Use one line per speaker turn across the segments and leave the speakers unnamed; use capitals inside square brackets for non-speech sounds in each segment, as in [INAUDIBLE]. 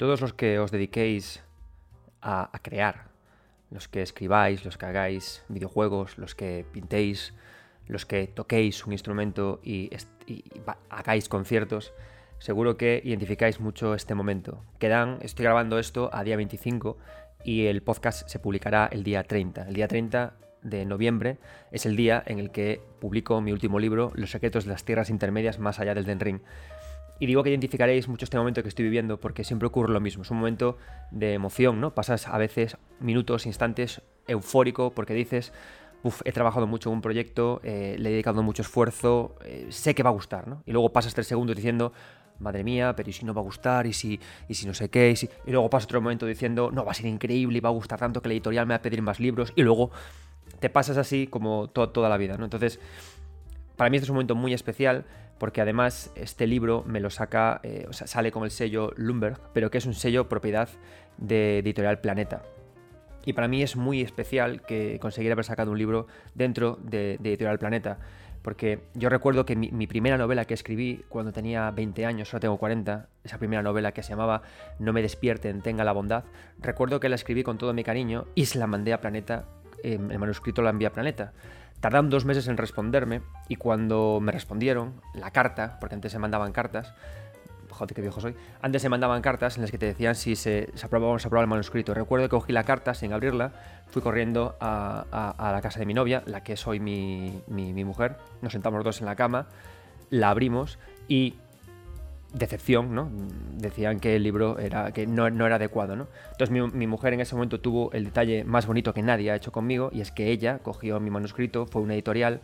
todos los que os dediquéis a, crear, los que escribáis, los que hagáis videojuegos, los que pintéis, los que toquéis un instrumento y, hagáis conciertos, seguro que identificáis mucho este momento. Quedan, estoy grabando esto a día 25 y el podcast se publicará el día 30. El día 30 de noviembre es el día en el que publico mi último libro, Los secretos de las tierras intermedias más allá del Den Ring. Y digo que identificaréis mucho este momento que estoy viviendo porque siempre ocurre lo mismo. Es un momento de emoción, ¿no? Pasas a veces minutos, instantes eufórico porque dices, uff, he trabajado mucho en un proyecto, eh, le he dedicado mucho esfuerzo, eh, sé que va a gustar, ¿no? Y luego pasas tres segundos diciendo, madre mía, pero ¿y si no va a gustar? ¿Y si, y si no sé qué? ¿Y, y luego pasa otro momento diciendo, no, va a ser increíble y va a gustar tanto que la editorial me va a pedir más libros. Y luego te pasas así como toda la vida, ¿no? Entonces, para mí este es un momento muy especial porque además este libro me lo saca, eh, o sea, sale con el sello Lumberg, pero que es un sello propiedad de Editorial Planeta. Y para mí es muy especial que conseguir haber sacado un libro dentro de, Editorial Planeta, porque yo recuerdo que mi, primera novela que escribí cuando tenía 20 años, ahora tengo 40, esa primera novela que se llamaba No me despierten, tenga la bondad, recuerdo que la escribí con todo mi cariño y se la mandé a Planeta, el manuscrito la envié a Planeta. Tardaron dos meses en responderme y cuando me respondieron, la carta, porque antes se mandaban cartas, joder, qué viejo soy, antes se mandaban cartas en las que te decían si se, aprobaba o no se aprobaba el manuscrito. Recuerdo que cogí la carta sin abrirla, fui corriendo a, la casa de mi novia, la que soy mi, mi, mi mujer, nos sentamos dos en la cama, la abrimos y decepción, ¿no? Decían que el libro era, que no, era adecuado, ¿no? Entonces mi, mujer en ese momento tuvo el detalle más bonito que nadie ha hecho conmigo y es que ella cogió mi manuscrito, fue una editorial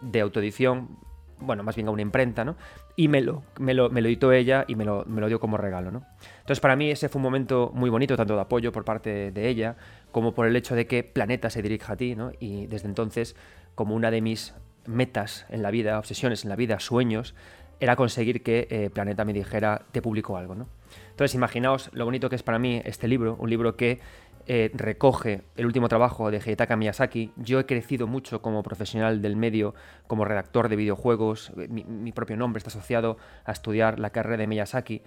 de autoedición, bueno, más bien a una imprenta, ¿no? Y me lo, me lo, editó ella y me lo, me lo, dio como regalo, ¿no? Entonces para mí ese fue un momento muy bonito, tanto de apoyo por parte de ella, como por el hecho de que Planeta se dirija a ti, ¿no? Y desde entonces, como una de mis metas en la vida, obsesiones en la vida, sueños, era conseguir que eh, Planeta me dijera, te publico algo, ¿no? Entonces, imaginaos lo bonito que es para mí este libro, un libro que eh, recoge el último trabajo de Heitaka Miyazaki. Yo he crecido mucho como profesional del medio, como redactor de videojuegos. Eh, mi, propio nombre está asociado a estudiar la carrera de Miyazaki.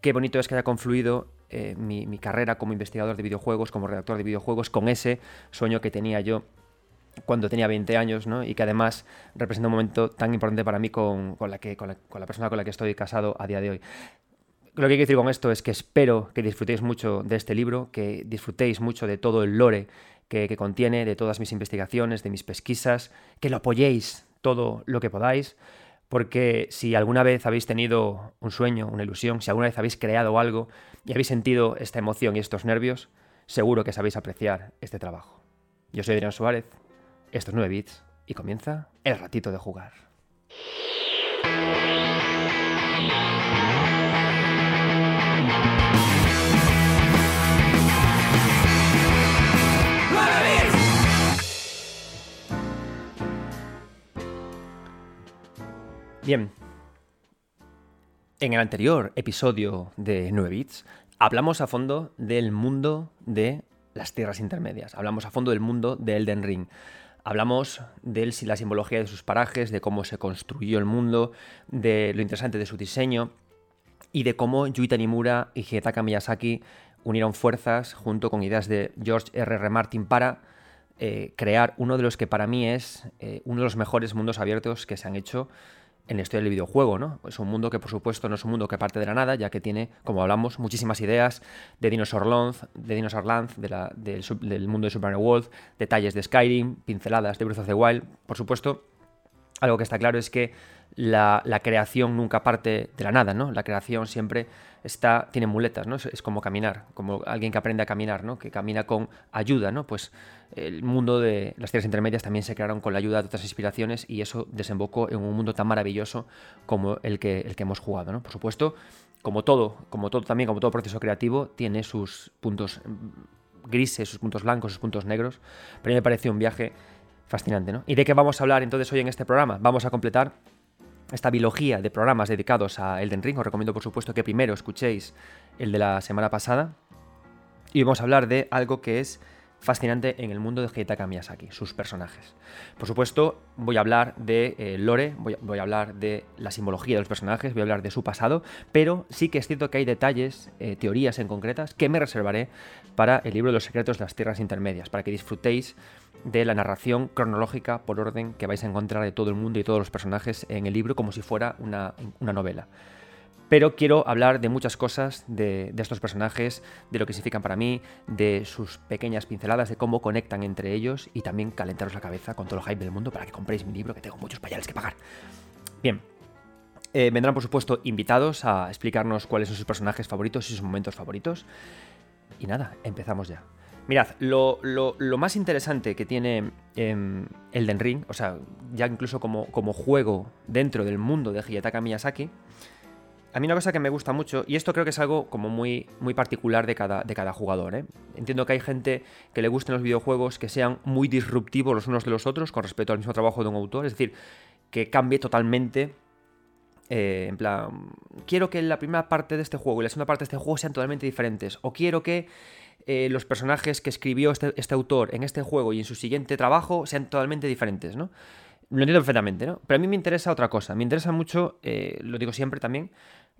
Qué bonito es que haya confluido mi carrera como investigador de videojuegos, como redactor de videojuegos, con ese sueño que tenía yo cuando tenía 20 años, ¿no? Y que además representa un momento tan importante para mí con, la que, con, la, persona con la que estoy casado a día de hoy. Lo que quiero decir con esto es que espero que disfrutéis mucho de este libro, que disfrutéis mucho de todo el lore que, que contiene, de todas mis investigaciones, de mis pesquisas, que lo apoyéis todo lo que podáis, porque si alguna vez habéis tenido un sueño, una ilusión, si alguna vez habéis creado algo y habéis sentido esta emoción y estos nervios, seguro que sabéis apreciar este trabajo. Yo soy Adrián Suárez estos 9 bits y comienza el ratito de jugar. Bien, en el anterior episodio de 9 bits hablamos a fondo del mundo de las tierras intermedias, hablamos a fondo del mundo de Elden Ring. Hablamos de la simbología de sus parajes, de cómo se construyó el mundo, de lo interesante de su diseño y de cómo Yui Tanimura y Hidetaka Miyazaki unieron fuerzas junto con ideas de George R. R. Martin para eh, crear uno de los que para mí es eh, uno de los mejores mundos abiertos que se han hecho en la historia del videojuego, ¿no? Es un mundo que, por supuesto, no es un mundo que parte de la nada, ya que tiene, como hablamos, muchísimas ideas de Dinosaur Land, de, Dinosaur del, mundo de Super Mario World, detalles de Skyrim, pinceladas de Breath of the Wild. Por supuesto, algo que está claro es que la, creación nunca parte de la nada, ¿no? La creación siempre está, tiene muletas, ¿no? Es, como caminar, como alguien que aprende a caminar, ¿no? Que camina con ayuda, ¿no? Pues el mundo de las tierras intermedias también se crearon con la ayuda de otras inspiraciones y eso desembocó en un mundo tan maravilloso como el que, el que hemos jugado, ¿no? Por supuesto, como todo, como todo también, como todo proceso creativo, tiene sus puntos grises, sus puntos blancos, sus puntos negros, pero a mí me pareció un viaje fascinante, ¿no? ¿Y de qué vamos a hablar entonces hoy en este programa? Vamos a completar esta biología de programas dedicados a Elden Ring. Os recomiendo, por supuesto, que primero escuchéis el de la semana pasada. Y vamos a hablar de algo que es fascinante en el mundo de Hidetaka Miyazaki, sus personajes. Por supuesto, voy a hablar de eh, lore, voy a, hablar de la simbología de los personajes, voy a hablar de su pasado, pero sí que es cierto que hay detalles, eh, teorías en concretas, que me reservaré para el libro de los secretos de las tierras intermedias, para que disfrutéis de la narración cronológica por orden que vais a encontrar de todo el mundo y todos los personajes en el libro como si fuera una novela. Pero quiero hablar de muchas cosas de, estos personajes, de lo que significan para mí, de sus pequeñas pinceladas, de cómo conectan entre ellos y también calentaros la cabeza con todo el hype del mundo para que compréis mi libro, que tengo muchos payales que pagar. Bien, eh, vendrán, por supuesto, invitados a explicarnos cuáles son sus personajes favoritos y sus momentos favoritos. Y nada, empezamos ya. Mirad, lo, más interesante que tiene eh, Elden Ring, o sea, ya incluso como, como juego dentro del mundo de Hiyataka Miyazaki, a mí una cosa que me gusta mucho, y esto creo que es algo como muy, muy particular de cada, de cada jugador, ¿eh? entiendo que hay gente que le gusten los videojuegos que sean muy disruptivos los unos de los otros con respecto al mismo trabajo de un autor, es decir, que cambie totalmente eh, en plan, quiero que la primera parte de este juego y la segunda parte de este juego sean totalmente diferentes. O quiero que eh, los personajes que escribió este, este, autor en este juego y en su siguiente trabajo sean totalmente diferentes, ¿no? Lo entiendo perfectamente, ¿no? Pero a mí me interesa otra cosa. Me interesa mucho, lo digo siempre también,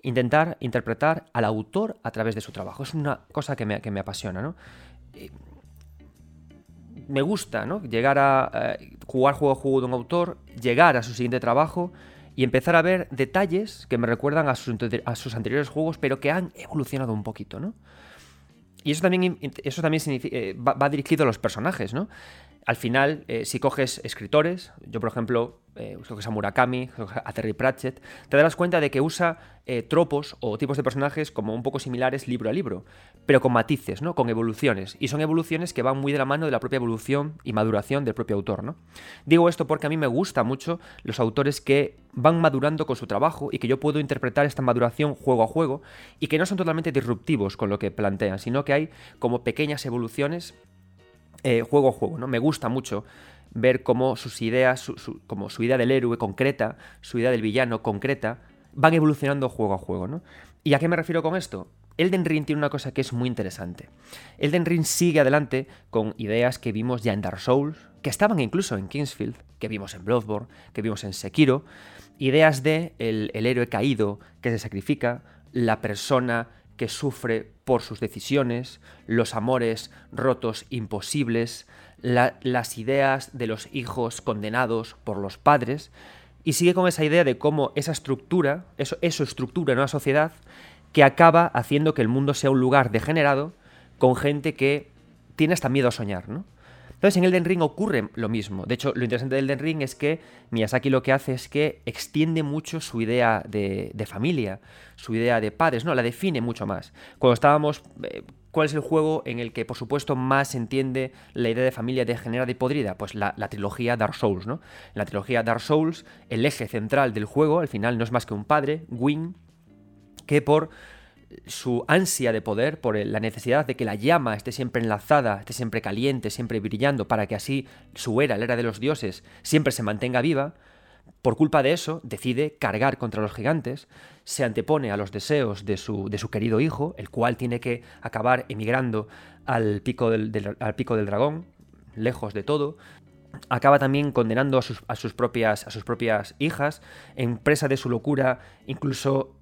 intentar interpretar al autor a través de su trabajo. Es una cosa que me, que me apasiona, ¿no? me gusta, ¿no? Llegar a jugar juego a juego de un autor, llegar a su siguiente trabajo y empezar a ver detalles que me recuerdan a sus, anteriores juegos, pero que han evolucionado un poquito, ¿no? Y eso también, eso también eh, va, dirigido a los personajes, ¿no? Al final, eh, si coges escritores, yo por ejemplo, eh, coges a Murakami, a Terry Pratchett, te darás cuenta de que usa eh, tropos o tipos de personajes como un poco similares libro a libro, pero con matices, ¿no? Con evoluciones. Y son evoluciones que van muy de la mano de la propia evolución y maduración del propio autor, ¿no? Digo esto porque a mí me gusta mucho los autores que van madurando con su trabajo y que yo puedo interpretar esta maduración juego a juego y que no son totalmente disruptivos con lo que plantean, sino que hay como pequeñas evoluciones eh, juego a juego, ¿no? Me gusta mucho ver cómo sus ideas, como su idea del héroe concreta, su idea del villano concreta, van evolucionando juego a juego, ¿no? ¿Y a qué me refiero con esto? Elden Ring tiene una cosa que es muy interesante. Elden Ring sigue adelante con ideas que vimos ya en Dark Souls, que estaban incluso en Kingsfield, que vimos en Bloodborne, que vimos en Sekiro, ideas de el héroe caído que se sacrifica, la persona que sufre por sus decisiones, los amores rotos imposibles, las ideas de los hijos condenados por los padres, y sigue con esa idea de cómo esa estructura, eso, eso estructura en una sociedad que acaba haciendo que el mundo sea un lugar degenerado con gente que tiene hasta miedo a soñar, ¿no? Entonces en Elden Ring ocurre lo mismo. De hecho, lo interesante de Elden Ring es que Miyazaki lo que hace es que extiende mucho su idea de, familia, su idea de padres, ¿no? La define mucho más. Cuando estábamos... Eh, ¿Cuál es el juego en el que, por supuesto, más se entiende la idea de familia degenerada y podrida? Pues la, trilogía Dark Souls, ¿no? En la trilogía Dark Souls, el eje central del juego, al final, no es más que un padre, Gwyn, que por su ansia de poder, por la necesidad de que la llama esté siempre enlazada, esté siempre caliente, siempre brillando, para que así su era, la era de los dioses, siempre se mantenga viva, por culpa de eso decide cargar contra los gigantes, se antepone a los deseos de su, de su querido hijo, el cual tiene que acabar emigrando al pico del, al pico del dragón, lejos de todo, acaba también condenando a sus, a sus, propias, a sus propias hijas, en presa de su locura, incluso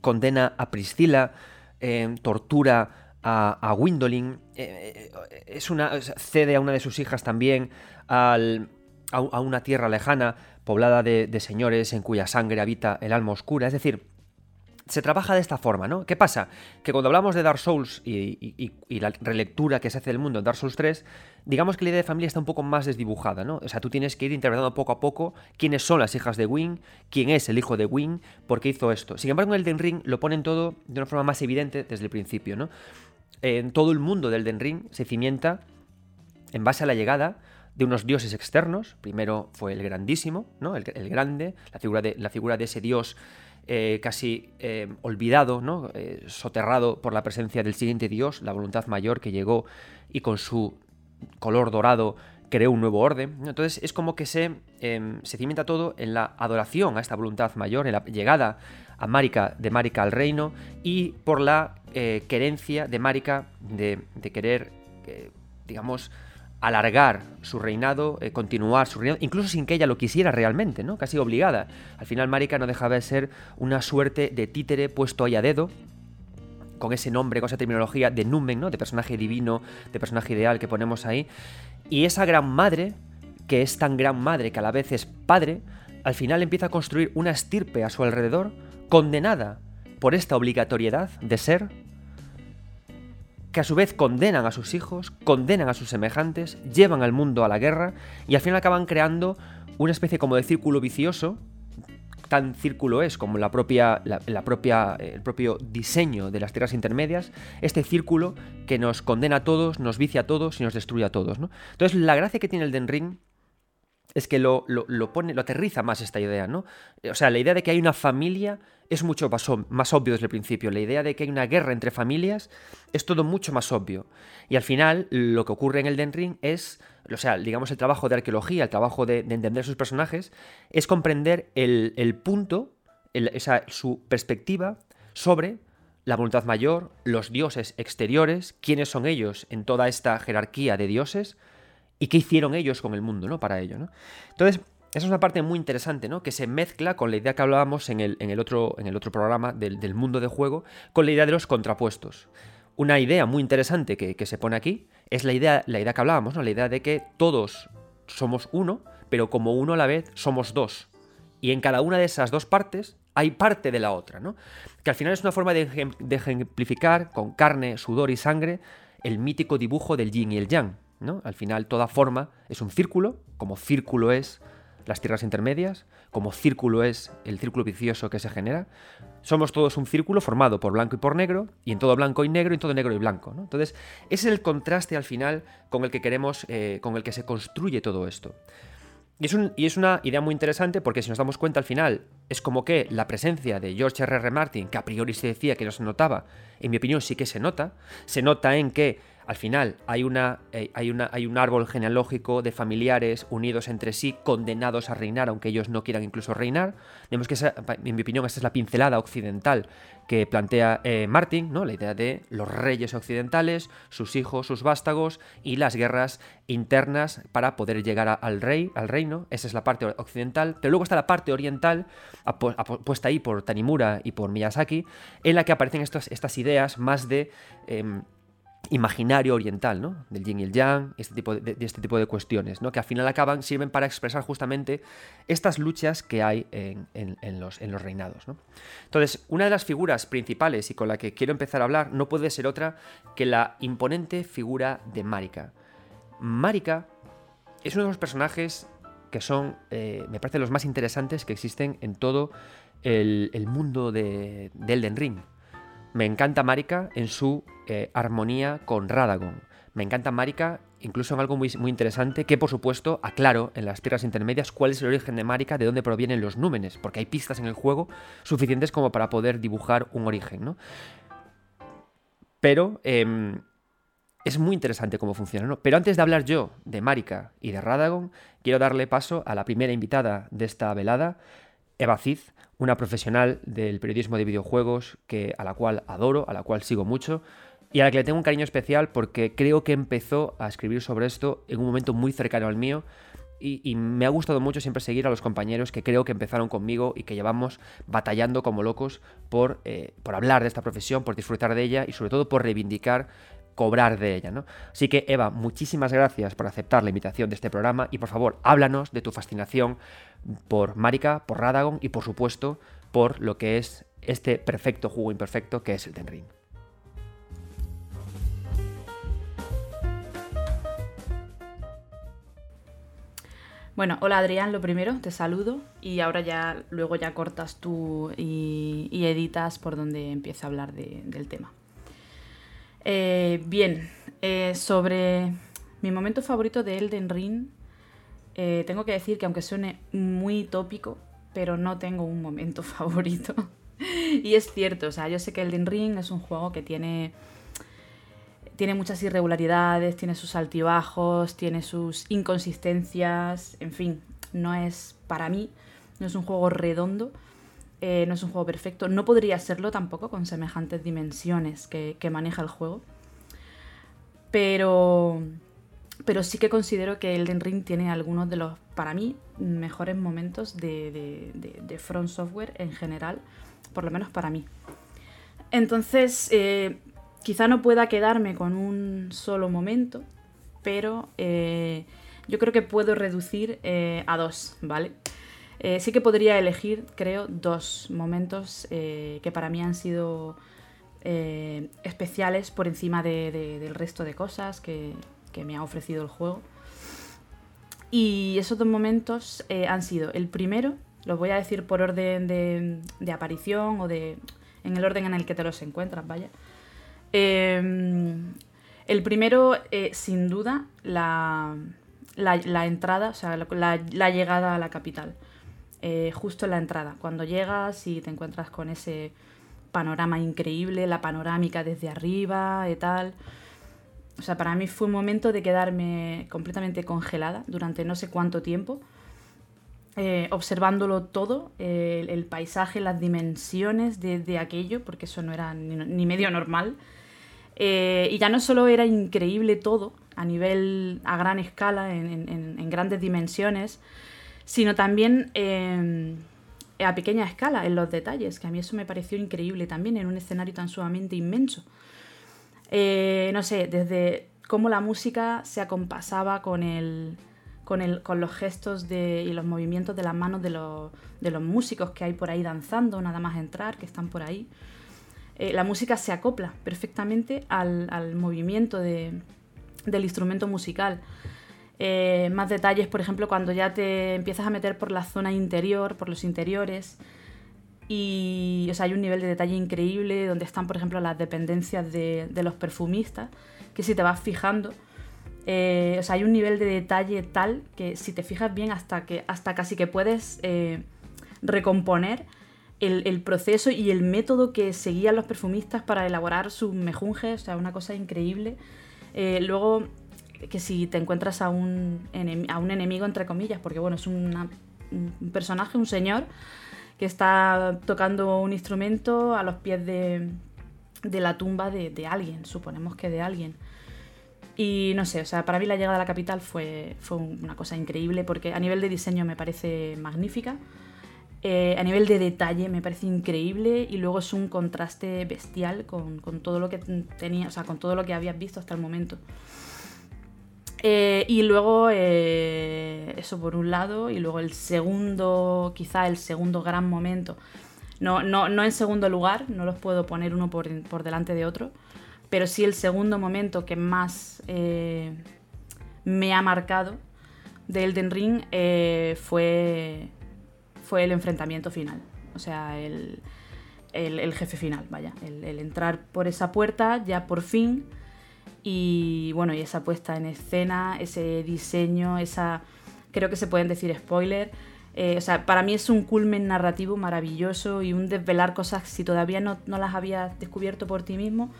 condena a Priscila, eh, tortura a, a Windolin, eh, eh, es una, cede a una de sus hijas también a, una tierra lejana, poblada de, señores en cuya sangre habita el alma oscura. Es decir, se trabaja de esta forma, ¿no? ¿Qué pasa? Que cuando hablamos de Dark Souls y, la relectura que se hace del mundo en Dark Souls 3, digamos que la idea de familia está un poco más desdibujada, ¿no? O sea, tú tienes que ir interpretando poco a poco quiénes son las hijas de Wing, quién es el hijo de Wing, por qué hizo esto. Sin embargo, en Elden Ring lo ponen todo de una forma más evidente desde el principio, ¿no? En todo el mundo del Elden Ring se cimienta en base a la llegada de unos dioses externos. Primero fue el grandísimo, ¿no? El, grande, la figura, de, la figura de ese dios eh, casi eh, olvidado, ¿no? Eh, soterrado por la presencia del siguiente dios, la voluntad mayor que llegó y con su color dorado creó un nuevo orden. Entonces es como que se, em, se cimienta todo en la adoración a esta voluntad mayor, en la llegada a Marika, de Marika al reino y por la querencia de Marika de, querer digamos, alargar su reinado, eh, continuar su reinado, incluso sin que ella lo quisiera realmente, ¿no? Casi obligada. Al final Marika no dejaba de ser una suerte de títere puesto ahí a dedo, con ese nombre, con esa terminología de numen, ¿no? De personaje divino, de personaje ideal que ponemos ahí. Y esa gran madre, que es tan gran madre que a la vez es padre, al final empieza a construir una estirpe a su alrededor, condenada por esta obligatoriedad de ser que a su vez condenan a sus hijos, condenan a sus semejantes, llevan al mundo a la guerra y al final acaban creando una especie como de círculo vicioso, tan círculo es como la propia, la, propia, el propio diseño de las tierras intermedias, este círculo que nos condena a todos, nos vicia a todos y nos destruye a todos. ¿no? Entonces la gracia que tiene el Den Ring es que lo, lo, pone, lo aterriza más esta idea, ¿no? O sea, la idea de que hay una familia es mucho más, más, obvio desde el principio. La idea de que hay una guerra entre familias es todo mucho más obvio. Y al final, lo que ocurre en el Den Ring es, o sea, digamos, el trabajo de arqueología, el trabajo de, entender sus personajes, es comprender el, punto, esa, su perspectiva sobre la voluntad mayor, los dioses exteriores, quiénes son ellos en toda esta jerarquía de dioses y qué hicieron ellos con el mundo, ¿no? Para ello, ¿no? Entonces, esa es una parte muy interesante, ¿no? Que se mezcla con la idea que hablábamos en el, en el, otro, en el otro, programa del, mundo de juego, con la idea de los contrapuestos. Una idea muy interesante que, se pone aquí es la idea, la idea que hablábamos, ¿no? La idea de que todos somos uno, pero como uno a la vez somos dos. Y en cada una de esas dos partes hay parte de la otra, ¿no? Que al final es una forma de ejemplificar con carne, sudor y sangre el mítico dibujo del yin y el yang, ¿no? Al final toda forma es un círculo, como círculo es las tierras intermedias, como círculo es el círculo vicioso que se genera. Somos todos un círculo formado por blanco y por negro, y en todo blanco y negro, y en todo negro y blanco. Entonces, ese es el contraste al final con el que queremos, eh, con el que se construye todo esto. Y es, y es, una idea muy interesante porque si nos damos cuenta al final, es como que la presencia de George R. R. Martin, que a priori se decía que no se notaba, en mi opinión sí que se nota, se nota en que al final hay, una, eh, hay, una, hay un árbol genealógico de familiares unidos entre sí, condenados a reinar, aunque ellos no quieran incluso reinar. Vemos que, en mi opinión, esa es la pincelada occidental que plantea eh, Martin, ¿no? la idea de los reyes occidentales, sus hijos, sus vástagos y las guerras internas para poder llegar al rey, al reino. Esa es la parte occidental. Pero luego está la parte oriental, puesta ahí por Tanimura y por Miyazaki, en la que aparecen estas ideas más de... Em, imaginario oriental, ¿no? Del yin y el yang, este tipo de, este tipo de cuestiones, ¿no? Que al final acaban, sirven para expresar justamente estas luchas que hay en, los, en los, reinados, Entonces, una de las figuras principales y con la que quiero empezar a hablar no puede ser otra que la imponente figura de Marika. Marika es uno de los personajes que son, eh, me parece, los más interesantes que existen en todo el, mundo de Elden Ring. Me encanta Marika en su eh, armonía con Radagon. Me encanta Marika incluso en algo muy, muy, interesante que por supuesto aclaro en las tierras intermedias cuál es el origen de Marika, de dónde provienen los númenes, porque hay pistas en el juego suficientes como para poder dibujar un origen, ¿no? Pero em, es muy interesante cómo funciona, ¿no? Pero antes de hablar yo de Marika y de Radagon, quiero darle paso a la primera invitada de esta velada, Eva Cid, una profesional del periodismo de videojuegos que, a la cual adoro, a la cual sigo mucho y a la que le tengo un cariño especial porque creo que empezó a escribir sobre esto en un momento muy cercano al mío y, me ha gustado mucho siempre seguir a los compañeros que creo que empezaron conmigo y que llevamos batallando como locos por, eh, por hablar de esta profesión, por disfrutar de ella y sobre todo por reivindicar cobrar de ella, ¿no? Así que Eva, muchísimas gracias por aceptar la invitación de este programa y por favor, háblanos de tu fascinación por Marika, por Radagon y por supuesto por lo que es este perfecto juego imperfecto que es el Ten Ring.
Bueno, hola Adrián, lo primero, te saludo y ahora ya luego ya cortas tú y, editas por donde empieza a hablar del tema. Eh, bien, eh, sobre mi momento favorito de Elden Ring, eh, tengo que decir que aunque suene muy tópico, pero no tengo un momento [LAUGHS] favorito. y es cierto, o sea, yo sé que Elden Ring es un juego que tiene, tiene muchas irregularidades, tiene sus altibajos, tiene sus inconsistencias, en fin, no es para mí, no es un juego redondo eh, no es un juego perfecto. No podría serlo tampoco con semejantes dimensiones que, maneja el juego. Pero, pero sí que considero que Elden Ring tiene algunos de los, para mí, mejores momentos de, Front Software en general, por lo menos para mí. Entonces, eh, quizá no pueda quedarme con un solo momento, pero eh, yo creo que puedo reducir eh, a dos, ¿vale? sí que podría elegir, creo, dos momentos que para mí han sido especiales por encima del resto de cosas que, me ha ofrecido el juego. Y esos dos momentos eh, han sido el primero, los voy a decir por orden de, aparición o de en el orden en el que te los encuentras, vaya. Em, el primero, eh, sin duda, la, la, entrada, o sea, la, llegada a la capital. Eh, justo en la entrada, cuando llegas y te encuentras con ese panorama increíble, la panorámica desde arriba y tal. O sea, para mí fue un momento de quedarme completamente congelada durante no sé cuánto tiempo, eh, observándolo todo, el, paisaje, las dimensiones de, aquello, porque eso no era ni, medio normal. Eh, y ya no solo era increíble todo, a nivel, a gran escala, en, grandes dimensiones, sino también em, a pequeña escala, en los detalles, que a mí eso me pareció increíble también, en un escenario tan sumamente inmenso. Eh, no sé, desde cómo la música se acompasaba con el, con, el, con los gestos de, y los movimientos de las manos de los, de los, músicos que hay por ahí danzando, nada más entrar, que están por ahí. Eh, la música se acopla perfectamente al, al movimiento de, del instrumento musical. Eh, más detalles, por ejemplo, cuando ya te empiezas a meter por la zona interior, por los interiores, y o sea, hay un nivel de detalle increíble donde están, por ejemplo, las dependencias de, los perfumistas, que si te vas fijando, eh, o sea, hay un nivel de detalle tal que si te fijas bien hasta, que, hasta casi que puedes eh, recomponer el, proceso y el método que seguían los perfumistas para elaborar sus mejunjes, o sea, una cosa increíble. Eh, luego, que si te encuentras a un, a un enemigo, entre comillas, porque bueno, es un personaje, un señor, que está tocando un instrumento a los pies de, la tumba de, alguien, suponemos que de alguien. Y no sé, o sea, para mí la llegada a la capital fue, fue una cosa increíble porque a nivel de diseño me parece magnífica, eh, a nivel de detalle me parece increíble y luego es un contraste bestial con, con todo lo que tenía, o sea, con todo lo que habías visto hasta el momento. Eh, y luego, eh, eso por un lado, y luego el segundo, quizá el segundo gran momento, no, no, no en segundo lugar, no los puedo poner uno por, delante de otro, pero sí el segundo momento que más eh, me ha marcado de Elden Ring fue, fue el enfrentamiento final, o sea, el, jefe final, vaya, el entrar por esa puerta ya por fin y bueno, y esa puesta en escena, ese diseño, esa. Creo que se pueden decir spoiler. Eh, o sea, para mí es un culmen narrativo maravilloso y un desvelar cosas si todavía no, las habías descubierto por ti mismo.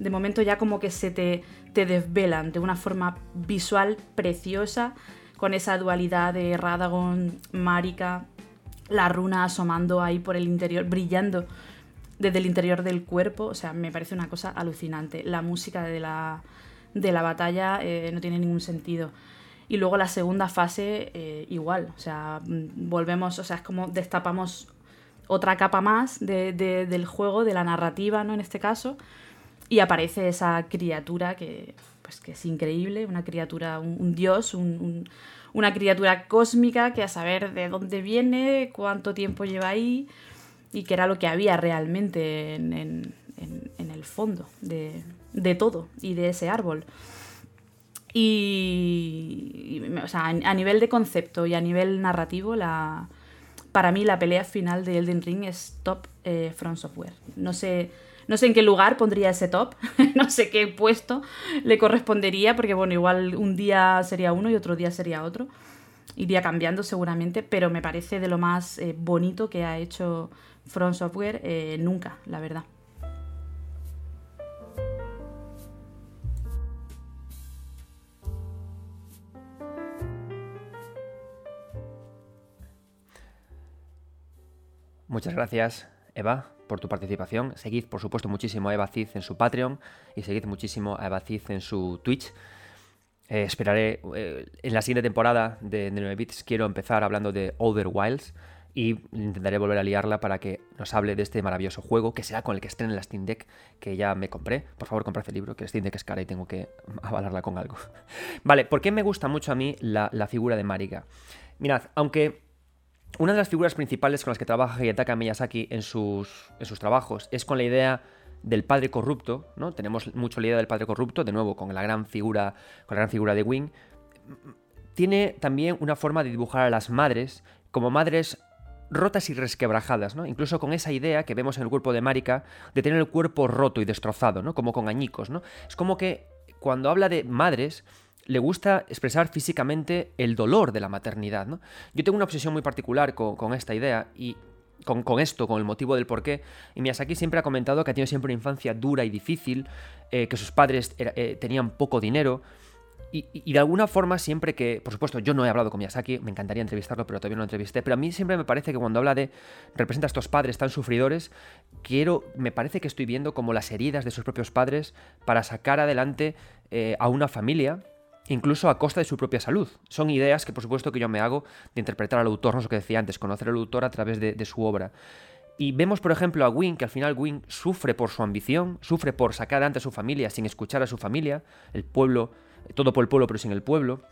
De momento ya como que se te, te desvelan de una forma visual preciosa, con esa dualidad de Radagon, Marika, la runa asomando ahí por el interior, brillando desde el interior del cuerpo, o sea, me parece una cosa alucinante. La música de la, de la batalla eh, no tiene ningún sentido. Y luego la segunda fase, eh, igual, o sea, mm, volvemos, o sea, es como destapamos otra capa más del juego, de la narrativa, ¿no? En este caso, y aparece esa criatura que, pues, que es increíble, una criatura, un, dios, una criatura cósmica que a saber de dónde viene, cuánto tiempo lleva ahí, y que era lo que había realmente en, el fondo de, todo y de ese árbol. Y, o sea, a nivel de concepto y a nivel narrativo, la, para mí la pelea final de Elden Ring es top eh, From Software. No sé, no sé en qué lugar pondría ese top, [LAUGHS] no sé qué puesto le correspondería, porque bueno, igual un día sería uno y otro día sería otro. Iría cambiando seguramente, pero me parece de lo más eh, bonito que ha hecho From Software eh, nunca, la verdad.
Muchas gracias, Eva, por tu participación. Seguid, por supuesto, muchísimo a Eva Cid en su Patreon y seguid muchísimo a Eva Cid en su Twitch. Eh, esperaré en la siguiente temporada de, de 9 Bits. Quiero empezar hablando de Other Wilds y intentaré volver a liarla para que nos hable de este maravilloso juego, que será con el que estrene la Steam Deck, que ya me compré. Por favor, comprad el libro, que la Steam Deck es cara y tengo que [LAUGHS] avalarla con algo. [LAUGHS] vale, ¿por qué me gusta mucho a mí la, figura de Marika? Mirad, aunque una de las figuras principales con las que trabaja Hayataka Miyazaki en sus, en sus trabajos es con la idea del padre corrupto, ¿no? Tenemos mucho la idea del padre corrupto, de nuevo, con la gran figura, con la gran figura de Wing. Tiene también una forma de dibujar a las madres como madres rotas y resquebrajadas, ¿no? Incluso con esa idea que vemos en el cuerpo de Marika de tener el cuerpo roto y destrozado, ¿no? Como con añicos, ¿no? Es como que cuando habla de madres le gusta expresar físicamente el dolor de la maternidad. Yo tengo una obsesión muy particular con, esta idea y con, esto, con el motivo del por qué. Y Miyazaki siempre ha comentado que ha tenido siempre una infancia dura y difícil, eh, que sus padres eh, tenían poco dinero, y, de alguna forma, siempre que, por supuesto, yo no he hablado con Miyazaki, me encantaría entrevistarlo, pero todavía no lo entrevisté, pero a mí siempre me parece que cuando habla de, representa a estos padres tan sufridores, quiero, me parece que estoy viendo como las heridas de sus propios padres para sacar adelante eh, a una familia, incluso a costa de su propia salud. Son ideas que, por supuesto, que yo me hago de interpretar al autor, no es lo que decía antes, conocer al autor a través de, de su obra. Y vemos, por ejemplo, a Wing, que al final Wing sufre por su ambición, sufre por sacar adelante a su familia sin escuchar a su familia, el pueblo todo por el pueblo pero sin el pueblo.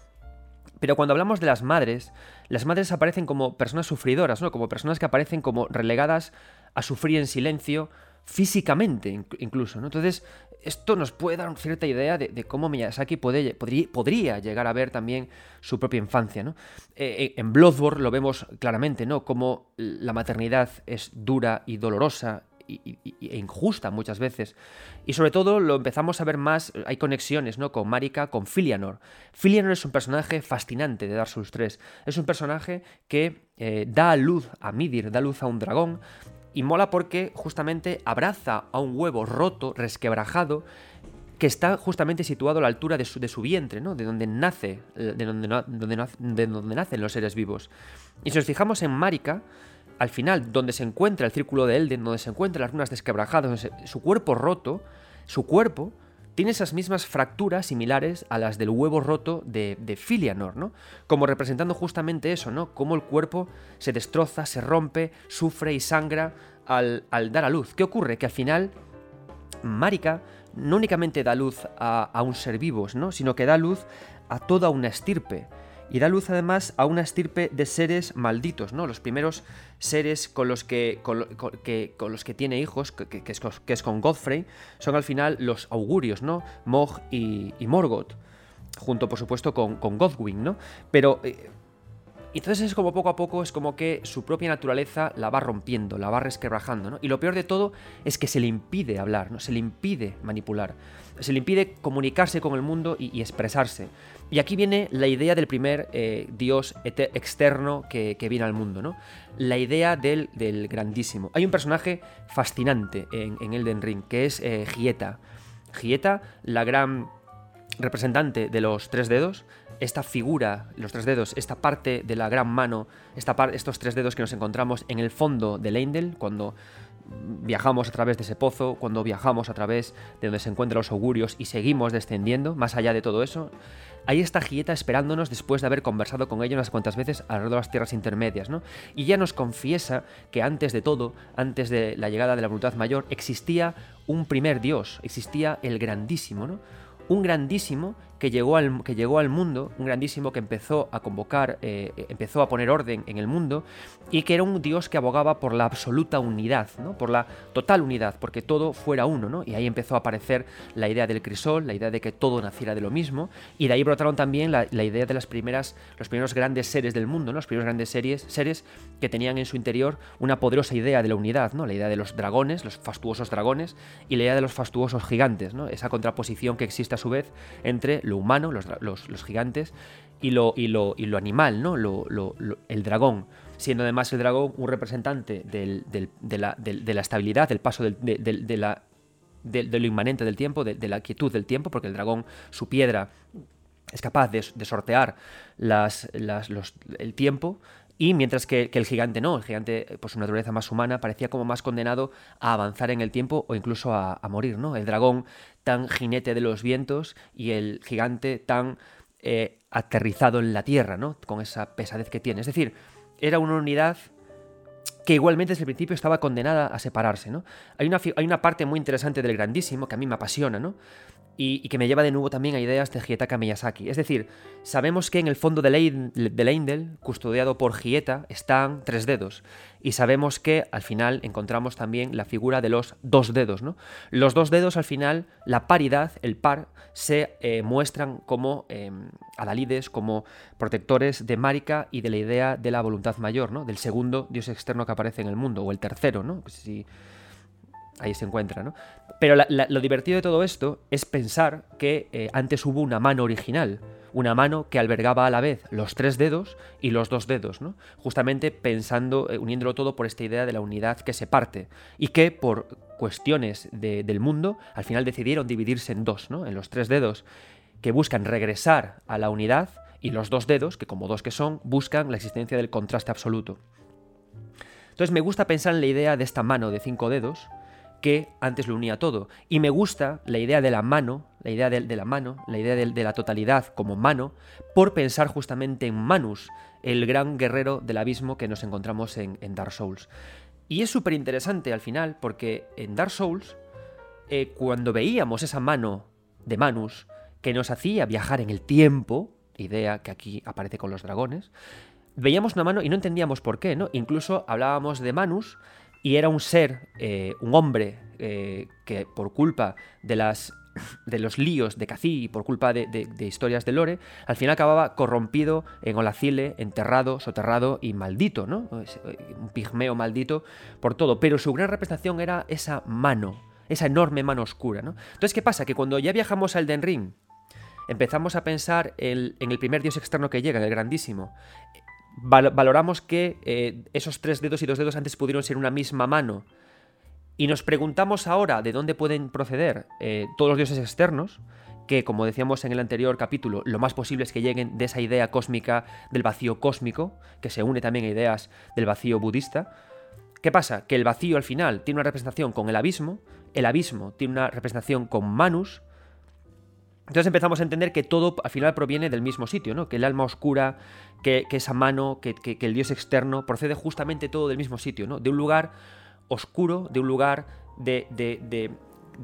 Pero cuando hablamos de las madres, las madres aparecen como personas sufridoras, ¿no? Como personas que aparecen como relegadas a sufrir en silencio, físicamente incluso, ¿no? Entonces, esto nos puede dar cierta idea de, cómo Miyazaki podría, podría, llegar a ver también su propia infancia, ¿no? Eh, eh, en Bloodborne lo vemos claramente, ¿no? Cómo la maternidad es dura y dolorosa e injusta muchas veces. Y sobre todo lo empezamos a ver más, hay conexiones ¿no? con Marika, con Filianor. Filianor es un personaje fascinante de Dark Souls 3. Es un personaje que eh, da luz a Midir, da luz a un dragón. Y mola porque justamente abraza a un huevo roto, resquebrajado, que está justamente situado a la altura de su, de su vientre, ¿no? De donde nace, de donde, donde, de donde nacen los seres vivos. Y si nos fijamos en Marika, al final, donde se encuentra el círculo de Elden, donde se encuentran las runas desquebrajadas, su cuerpo roto, su cuerpo tiene esas mismas fracturas similares a las del huevo roto de, de Filianor, ¿no? Como representando justamente eso, ¿no? Cómo el cuerpo se destroza, se rompe, sufre y sangra al, dar a luz. ¿Qué ocurre? Que al final, Marika no únicamente da luz a, a un ser vivo, ¿no? Sino que da luz a toda una estirpe y da luz además a una estirpe de seres malditos, ¿no? Los primeros seres con los que, con, los que tiene hijos, que, es, con Godfrey, son al final los augurios, ¿no? Mog y, Morgoth, junto por supuesto con, con Godwin, ¿no? Pero eh, y entonces es como poco a poco, es como que su propia naturaleza la va rompiendo, la va resquebrajando, ¿no? Y lo peor de todo es que se le impide hablar, ¿no? Se le impide manipular, se le impide comunicarse con el mundo y, expresarse. Y aquí viene la idea del primer eh, dios externo que, viene al mundo, ¿no? La idea del, grandísimo. Hay un personaje fascinante en, Elden Ring, que es eh, Gieta. Gieta, la gran representante de los tres dedos, esta figura, los tres dedos, esta parte de la gran mano, esta estos tres dedos que nos encontramos en el fondo de Leindel, cuando viajamos a través de ese pozo, cuando viajamos a través de donde se encuentran los augurios y seguimos descendiendo, más allá de todo eso, ahí está Gieta esperándonos después de haber conversado con ella unas cuantas veces alrededor de las tierras intermedias, ¿no? Y ella nos confiesa que antes de todo, antes de la llegada de la voluntad mayor, existía un primer Dios, existía el grandísimo, ¿no? Un grandísimo que llegó al, que llegó al mundo, un grandísimo que empezó a convocar, eh, empezó a poner orden en el mundo y que era un Dios que abogaba por la absoluta unidad, ¿no? por la total unidad, porque todo fuera uno. ¿no? Y ahí empezó a aparecer la idea del crisol, la idea de que todo naciera de lo mismo, y de ahí brotaron también la, idea de las primeras, los primeros grandes seres del mundo, los primeros grandes series, seres que tenían en su interior una poderosa idea de la unidad, ¿no? la idea de los dragones, los fastuosos dragones, y la idea de los fastuosos gigantes, ¿no? esa contraposición que existe a su vez entre lo humano, los, gigantes, y lo, y, lo, y lo animal, ¿no? Lo, el dragón, siendo además el dragón un representante del, de, la, de, la, estabilidad, del paso de, la, de, lo inmanente del tiempo, de, la quietud del tiempo, porque el dragón, su piedra, es capaz de, sortear las, los, el tiempo. Y mientras que, el gigante no, el gigante, por su naturaleza más humana, parecía como más condenado a avanzar en el tiempo o incluso a, a morir, ¿no? El dragón tan jinete de los vientos y el gigante tan eh, aterrizado en la Tierra, ¿no? Con esa pesadez que tiene. Es decir, era una unidad que igualmente desde el principio estaba condenada a separarse, ¿no? Hay una, hay una parte muy interesante del grandísimo que a mí me apasiona, ¿no? Y, que me lleva de nuevo también a ideas de Hietaka Miyazaki. Es decir, sabemos que en el fondo del Eindel, custodiado por Hieta, están tres dedos. Y sabemos que al final encontramos también la figura de los dos dedos. ¿no? Los dos dedos, al final, la paridad, el par, se eh, muestran como eh, adalides, como protectores de Marika y de la idea de la voluntad mayor, ¿no? del segundo dios externo que aparece en el mundo, o el tercero, ¿no? Si, ahí se encuentra, ¿no? Pero lo divertido de todo esto es pensar que eh, antes hubo una mano original, una mano que albergaba a la vez los tres dedos y los dos dedos, ¿no? Justamente pensando, eh, uniéndolo todo por esta idea de la unidad que se parte y que por cuestiones del mundo al final decidieron dividirse en dos, ¿no? En los tres dedos que buscan regresar a la unidad y los dos dedos, que como dos que son, buscan la existencia del contraste absoluto. Entonces me gusta pensar en la idea de esta mano de cinco dedos, que antes lo unía todo. Y me gusta la idea de la mano, la idea de, la mano, la idea de, la totalidad como mano, por pensar justamente en Manus, el gran guerrero del abismo que nos encontramos en, Dark Souls. Y es súper interesante al final, porque en Dark Souls, eh, cuando veíamos esa mano de Manus que nos hacía viajar en el tiempo, idea que aquí aparece con los dragones, veíamos una mano y no entendíamos por qué, ¿no? Incluso hablábamos de Manus y era un ser, eh, un hombre, eh, que por culpa de las [LAUGHS] de los líos de Cací y por culpa de, historias de Lore, al final acababa corrompido en Olacile, enterrado, soterrado y maldito, ¿no? Eh, un pigmeo maldito por todo. Pero su gran representación era esa mano, esa enorme mano oscura, ¿no? Entonces, ¿qué pasa? Que cuando ya viajamos al Den Ring, empezamos a pensar en el primer dios externo que llega, en el grandísimo, valoramos que eh, esos tres dedos y dos dedos antes pudieron ser una misma mano. Y nos preguntamos ahora de dónde pueden proceder eh, todos los dioses externos, que como decíamos en el anterior capítulo, lo más posible es que lleguen de esa idea cósmica del vacío cósmico, que se une también a ideas del vacío budista. ¿Qué pasa? Que el vacío al final tiene una representación con el abismo, el abismo tiene una representación con Manus, entonces empezamos a entender que todo al final proviene del mismo sitio, ¿no? Que el alma oscura, que, esa mano, que, el dios externo, procede justamente todo del mismo sitio, ¿no? De un lugar oscuro, de un lugar de,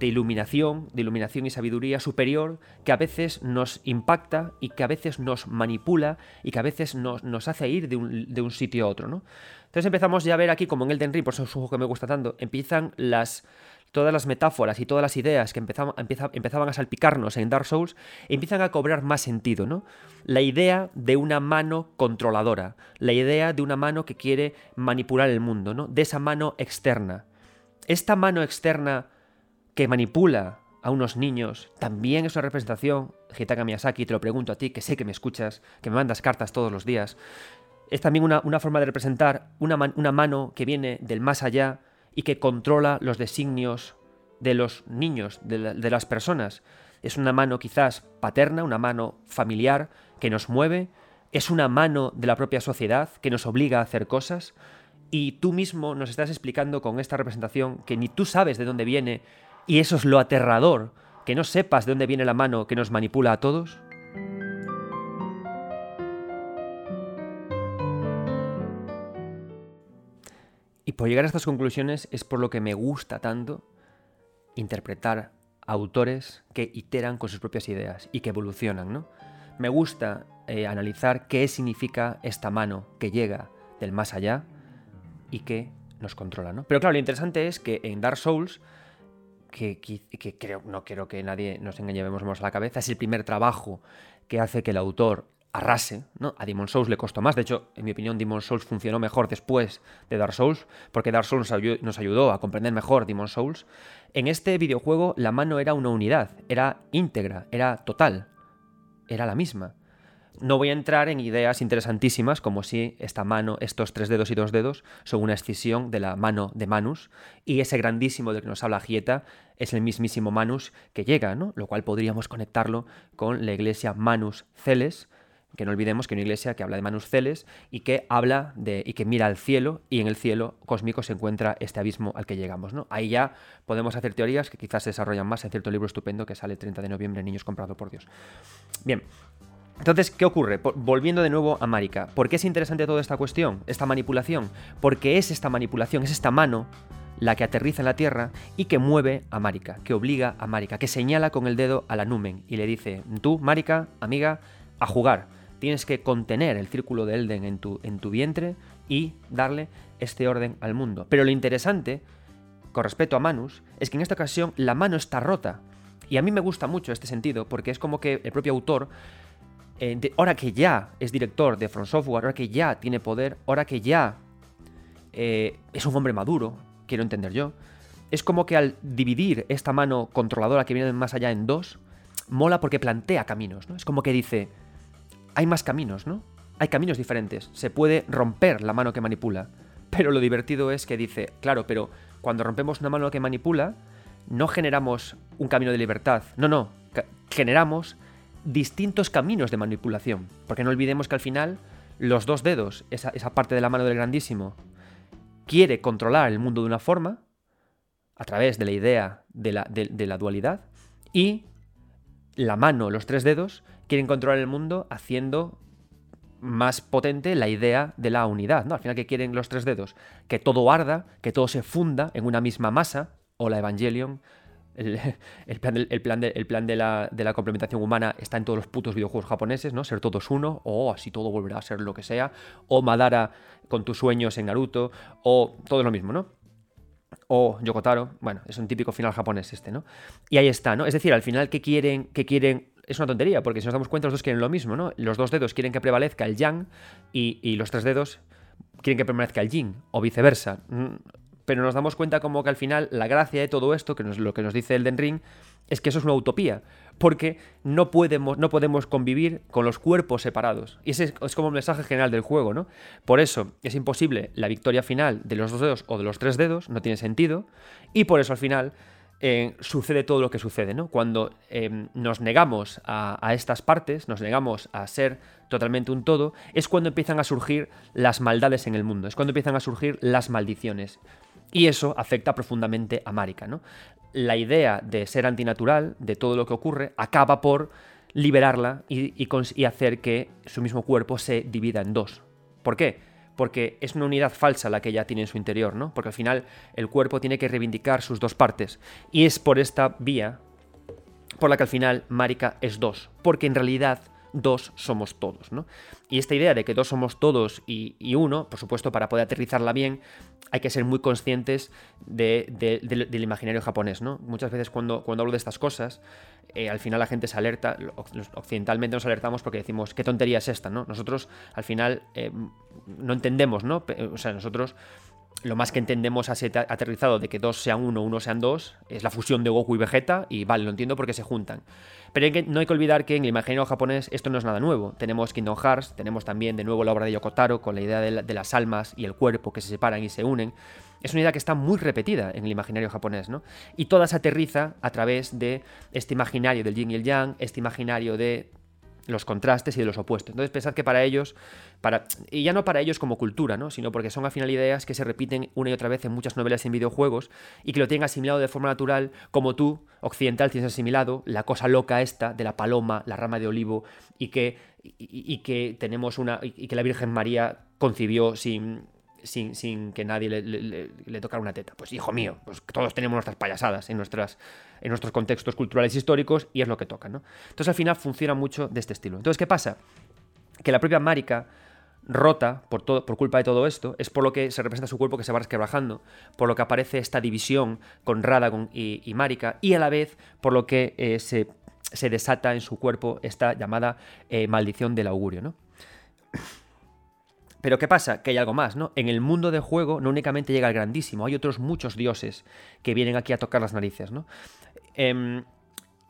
iluminación, de iluminación y sabiduría superior, que a veces nos impacta y que a veces nos manipula y que a veces nos, hace ir de un, de un, sitio a otro, ¿no? Entonces empezamos ya a ver aquí, como en Elden Ring, por eso es un juego que me gusta tanto, empiezan las todas las metáforas y todas las ideas que empezaban, a salpicarnos en Dark Souls empiezan a cobrar más sentido, ¿no? La idea de una mano controladora, la idea de una mano que quiere manipular el mundo, ¿no? De esa mano externa. Esta mano externa que manipula a unos niños también es una representación, Hitaka Miyazaki, te lo pregunto a ti, que sé que me escuchas, que me mandas cartas todos los días, es también una, forma de representar una, una mano que viene del más allá, y que controla los designios de los niños, de, las personas. Es una mano quizás paterna, una mano familiar que nos mueve, es una mano de la propia sociedad que nos obliga a hacer cosas y tú mismo nos estás explicando con esta representación que ni tú sabes de dónde viene y eso es lo aterrador, que no sepas de dónde viene la mano que nos manipula a todos. Y por llegar a estas conclusiones es por lo que me gusta tanto interpretar autores que iteran con sus propias ideas y que evolucionan, ¿no? Me gusta eh, analizar qué significa esta mano que llega del más allá y que nos controla, ¿no? Pero claro, lo interesante es que en Dark Souls, que, que creo, no quiero que nadie nos engañemos la cabeza, es el primer trabajo que hace que el autor arrase, ¿no? A Demon Souls le costó más. De hecho, en mi opinión, Demon Souls funcionó mejor después de Dark Souls, porque Dark Souls nos ayudó a comprender mejor Demon Souls. En este videojuego, la mano era una unidad, era íntegra, era total, era la misma. No voy a entrar en ideas interesantísimas como si esta mano, estos tres dedos y dos dedos, son una escisión de la mano de Manus, y ese grandísimo del que nos habla Gieta es el mismísimo Manus que llega, ¿no? Lo cual podríamos conectarlo con la iglesia Manus Celes, que no olvidemos que una iglesia que habla de Manus Celes y que habla de y que mira al cielo y en el cielo cósmico se encuentra este abismo al que llegamos, ¿no? Ahí ya podemos hacer teorías que quizás se desarrollan más en cierto libro estupendo que sale el 30 de noviembre, Niños comprado por Dios. Bien. Entonces, ¿qué ocurre? volviendo de nuevo a Marika. ¿Por qué es interesante toda esta cuestión, esta manipulación? Porque es esta manipulación, es esta mano la que aterriza en la Tierra y que mueve a Marika, que obliga a Marika, que señala con el dedo a la Numen y le dice, tú, Marika, amiga, a jugar. Tienes que contener el círculo de Elden en tu, en tu vientre y darle este orden al mundo. Pero lo interesante, con respecto a Manus, es que en esta ocasión la mano está rota. Y a mí me gusta mucho este sentido, porque es como que el propio autor eh, ahora que ya es director de From Software, ahora que ya tiene poder, ahora que ya eh, es un hombre maduro, quiero entender yo, es como que al dividir esta mano controladora que viene más allá en dos, mola porque plantea caminos, ¿no? Es como que dice, hay más caminos, ¿no? Hay caminos diferentes, se puede romper la mano que manipula, pero lo divertido es que dice, claro, pero cuando rompemos una mano que manipula, no generamos un camino de libertad, no, no, generamos distintos caminos de manipulación. Porque no olvidemos que al final los dos dedos, esa, parte de la mano del grandísimo, quiere controlar el mundo de una forma, a través de la idea de la, dualidad, y la mano, los tres dedos, quieren controlar el mundo haciendo más potente la idea de la unidad, ¿no? Al final, que quieren los tres dedos? Que todo arda, que todo se funda en una misma masa, o la Evangelion, el, [LAUGHS] plan, plan, de, la, complementación humana está en todos los putos videojuegos japoneses, ¿no? Ser todos uno, o así todo volverá a ser lo que sea, o Madara con tus sueños en Naruto, o todo lo mismo, ¿no? O Yokotaro, bueno, es un típico final japonés este, ¿no? Y ahí está, ¿no? Es decir, al final, ¿qué quieren? ¿Qué quieren? Es una tontería, porque si nos damos cuenta, los dos quieren lo mismo, ¿no? Los dos dedos quieren que prevalezca el yang y, y los tres dedos quieren que prevalezca el yin, o viceversa. Mm, pero nos damos cuenta como que al final la gracia de todo esto, que es lo que nos dice Elden Ring, es que eso es una utopía, porque no podemos, no podemos convivir con los cuerpos separados. Y ese es, como el mensaje general del juego, ¿no? Por eso es imposible la victoria final de los dos dedos o de los tres dedos, no tiene sentido, y por eso al final eh, sucede todo lo que sucede, ¿no? Cuando em, nos negamos a, estas partes, nos negamos a ser totalmente un todo, es cuando empiezan a surgir las maldades en el mundo, es cuando empiezan a surgir las maldiciones. Y eso afecta profundamente a Marika. La idea de ser antinatural, de todo lo que ocurre, acaba por liberarla y, y, hacer que su mismo cuerpo se divida en dos. ¿Por qué? Porque es una unidad falsa la que ella tiene en su interior, ¿no? Porque al final el cuerpo tiene que reivindicar sus dos partes. Y es por esta vía por la que al final Marika es dos. Porque en realidad dos somos todos, ¿no? Y esta idea de que dos somos todos y, uno, por supuesto, para poder aterrizarla bien, hay que ser muy conscientes del imaginario japonés, ¿no? Muchas veces cuando, cuando hablo de estas cosas, eh, al final la gente se alerta, occidentalmente nos alertamos porque decimos, ¿qué tontería es esta, no? Nosotros, al final, eh, no entendemos, ¿no? O sea, nosotros lo más que entendemos así aterrizado de que dos sean uno, uno sean dos, es la fusión de Goku y Vegeta, y vale, lo entiendo porque se juntan. Pero no hay que olvidar que en el imaginario japonés esto no es nada nuevo. Tenemos Kingdom Hearts, tenemos también de nuevo la obra de Yokotaro con la idea de, las almas y el cuerpo que se separan y se unen. Es una idea que está muy repetida en el imaginario japonés, ¿no? Y toda se aterriza a través de este imaginario del yin y el yang, este imaginario de los contrastes y de los opuestos. Entonces pensad que para ellos, para, y ya no para ellos como cultura, ¿no? sino porque son al final ideas que se repiten una y otra vez en muchas novelas y en videojuegos y que lo tienen asimilado de forma natural como tú, occidental, tienes asimilado la cosa loca esta de la paloma, la rama de olivo y que, y que tenemos una, y que la Virgen María concibió sin, sin, que nadie le, tocara una teta. Pues hijo mío, pues todos tenemos nuestras payasadas en, nuestros contextos culturales históricos y es lo que toca, ¿no? Entonces al final funciona mucho de este estilo. Entonces, ¿qué pasa? Que la propia Marika rota por, todo, por culpa de todo esto, es por lo que se representa su cuerpo que se va resquebrajando, por lo que aparece esta división con Radagon y, y Marika, y a la vez por lo que eh, se, desata en su cuerpo esta llamada eh, maldición del augurio, ¿no? Pero ¿qué pasa? Que hay algo más, ¿no? En el mundo de juego no únicamente llega el grandísimo, hay otros muchos dioses que vienen aquí a tocar las narices, ¿no? Em,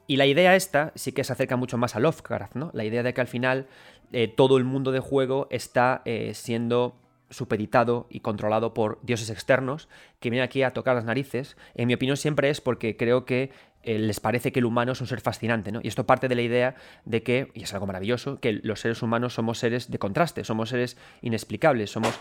y la idea esta sí que se acerca mucho más a Lovecraft, ¿no? La idea de que al final eh, todo el mundo de juego está eh, siendo supeditado y controlado por dioses externos que vienen aquí a tocar las narices. En mi opinión siempre es porque creo que eh, les parece que el humano es un ser fascinante, ¿no? Y esto parte de la idea de que, y es algo maravilloso, que los seres humanos somos seres de contraste, somos seres inexplicables, somos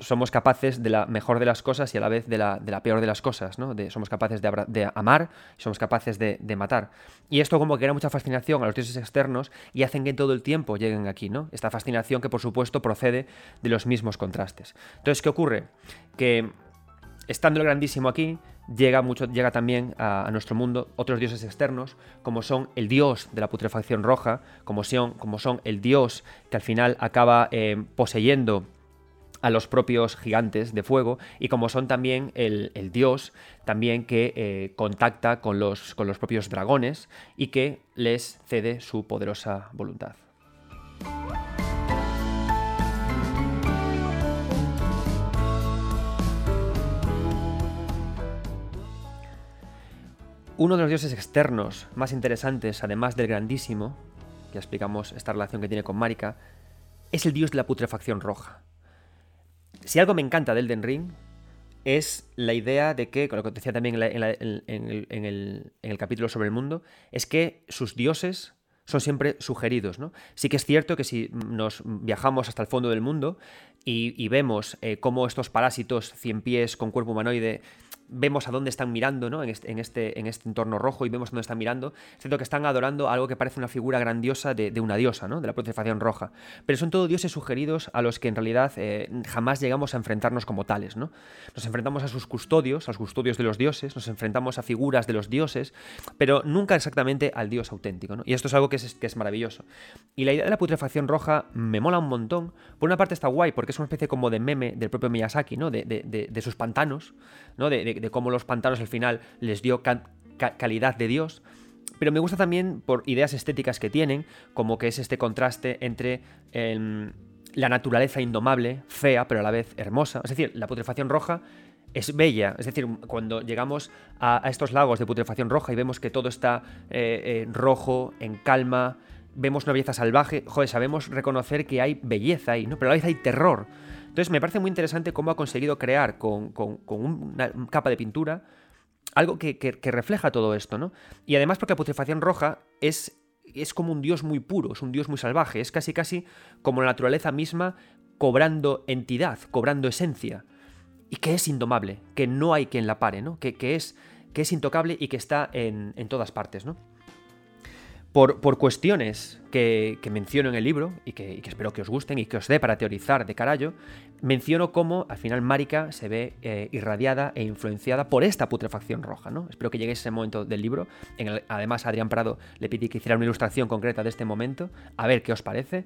somos capaces de la mejor de las cosas y a la vez de la, de la peor de las cosas, ¿no? Somos capaces de, de amar somos capaces de, de, matar. Y esto como que crea mucha fascinación a los dioses externos y hacen que todo el tiempo lleguen aquí, ¿no? Esta fascinación que por supuesto procede de los mismos contrastes. Entonces, ¿qué ocurre? Que estando el grandísimo aquí, llega, mucho, llega también a, nuestro mundo otros dioses externos, como son el dios de la putrefacción roja, como son, como son el dios que al final acaba eh, poseyendo a los propios gigantes de fuego y como son también el, dios también que eh, contacta con los, con los propios dragones y que les cede su poderosa voluntad. Uno de los dioses externos más interesantes, además del grandísimo, que explicamos esta relación que tiene con Marika, es el dios de la putrefacción roja. Si algo me encanta del Den Ring, es la idea de que, con lo que decía también en, el, capítulo sobre el mundo, es que sus dioses son siempre sugeridos. ¿no? Sí que es cierto que si nos viajamos hasta el fondo del mundo y, vemos eh, cómo estos parásitos cien pies con cuerpo humanoide vemos a dónde están mirando, ¿no? En este, en este, en este entorno rojo y vemos a dónde están mirando. Siento que están adorando algo que parece una figura grandiosa de, una diosa, ¿no? De la protección roja. Pero son todos dioses sugeridos a los que en realidad eh, jamás llegamos a enfrentarnos como tales, ¿no? Nos enfrentamos a sus custodios, a los custodios de los dioses, nos enfrentamos a figuras de los dioses, pero nunca exactamente al dios auténtico. Y esto es algo que es, que es maravilloso. Y la idea de la putrefacción roja me mola un montón. Por una parte está guay, porque es una especie como de meme del propio Miyazaki, ¿no? De, de sus pantanos, ¿no? de, de, cómo los pantanos al final les dio calidad de Dios. Pero me gusta también por ideas estéticas que tienen, como que es este contraste entre em, la naturaleza indomable, fea, pero a la vez hermosa. Es decir, la putrefacción roja es bella. Es decir, cuando llegamos a, estos lagos de putrefacción roja y vemos que todo está eh, eh, rojo, en calma, vemos una belleza salvaje, joder, sabemos reconocer que hay belleza ahí, ¿no? Pero a la vez hay terror. Entonces me parece muy interesante cómo ha conseguido crear con, una capa de pintura algo que, refleja todo esto, ¿no? Y además porque la putrefacción roja es, es como un dios muy puro, es un dios muy salvaje, es casi casi como la naturaleza misma cobrando entidad, cobrando esencia, y que es indomable, que no hay quien la pare, ¿no? Que, es, que es intocable y que está en, en todas partes, ¿no? Por, cuestiones que, menciono en el libro y que, espero que os gusten y que os dé para teorizar de carallo, menciono cómo al final Marika se ve eh, irradiada e influenciada por esta putrefacción roja. ¿no? Espero que llegue ese momento del libro. En además, a Adrián Prado le pedí que hiciera una ilustración concreta de este momento, a ver qué os parece.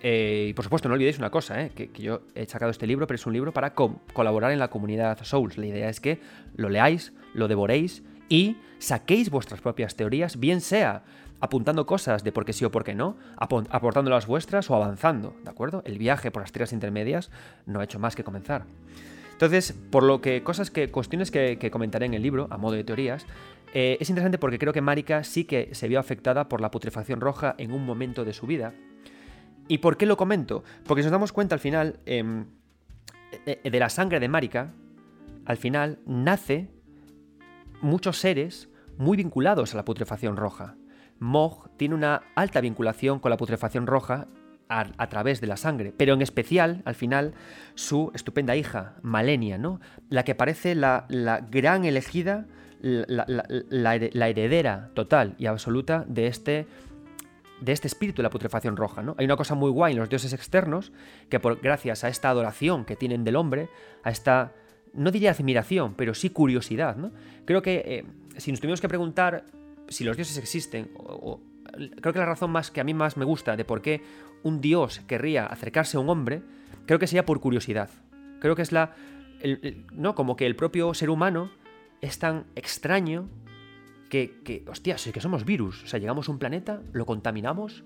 Eh, y por supuesto, no olvidéis una cosa, eh, que, yo he sacado este libro, pero es un libro para colaborar en la comunidad Souls. La idea es que lo leáis, lo devoréis y saquéis vuestras propias teorías, bien sea apuntando cosas de por qué sí o por qué no, aportando las vuestras o avanzando, ¿de acuerdo? El viaje por las tierras intermedias no ha hecho más que comenzar. Entonces, por lo que cosas que, cuestiones que, comentaré en el libro, a modo de teorías, eh, es interesante porque creo que Marika sí que se vio afectada por la putrefacción roja en un momento de su vida. ¿Y por qué lo comento? Porque si nos damos cuenta al final em, de la sangre de Marika, al final nace muchos seres muy vinculados a la putrefacción roja. Mog tiene una alta vinculación con la putrefacción roja a, través de la sangre, pero en especial, al final, su estupenda hija, Malenia, ¿no? La que parece la, gran elegida, la, heredera total y absoluta de este de este espíritu de la putrefacción roja, ¿no? Hay una cosa muy guay en los dioses externos que por, gracias a esta adoración que tienen del hombre, a esta no diría admiración, pero sí curiosidad, ¿no? Creo que eh, si nos tuvimos que preguntar si los dioses existen, o, creo que la razón más que a mí más me gusta de por qué un dios querría acercarse a un hombre, creo que sería por curiosidad. Creo que es la. no, como que el propio ser humano es tan extraño que, que, hostia, sí que somos virus. O sea, llegamos a un planeta, lo contaminamos,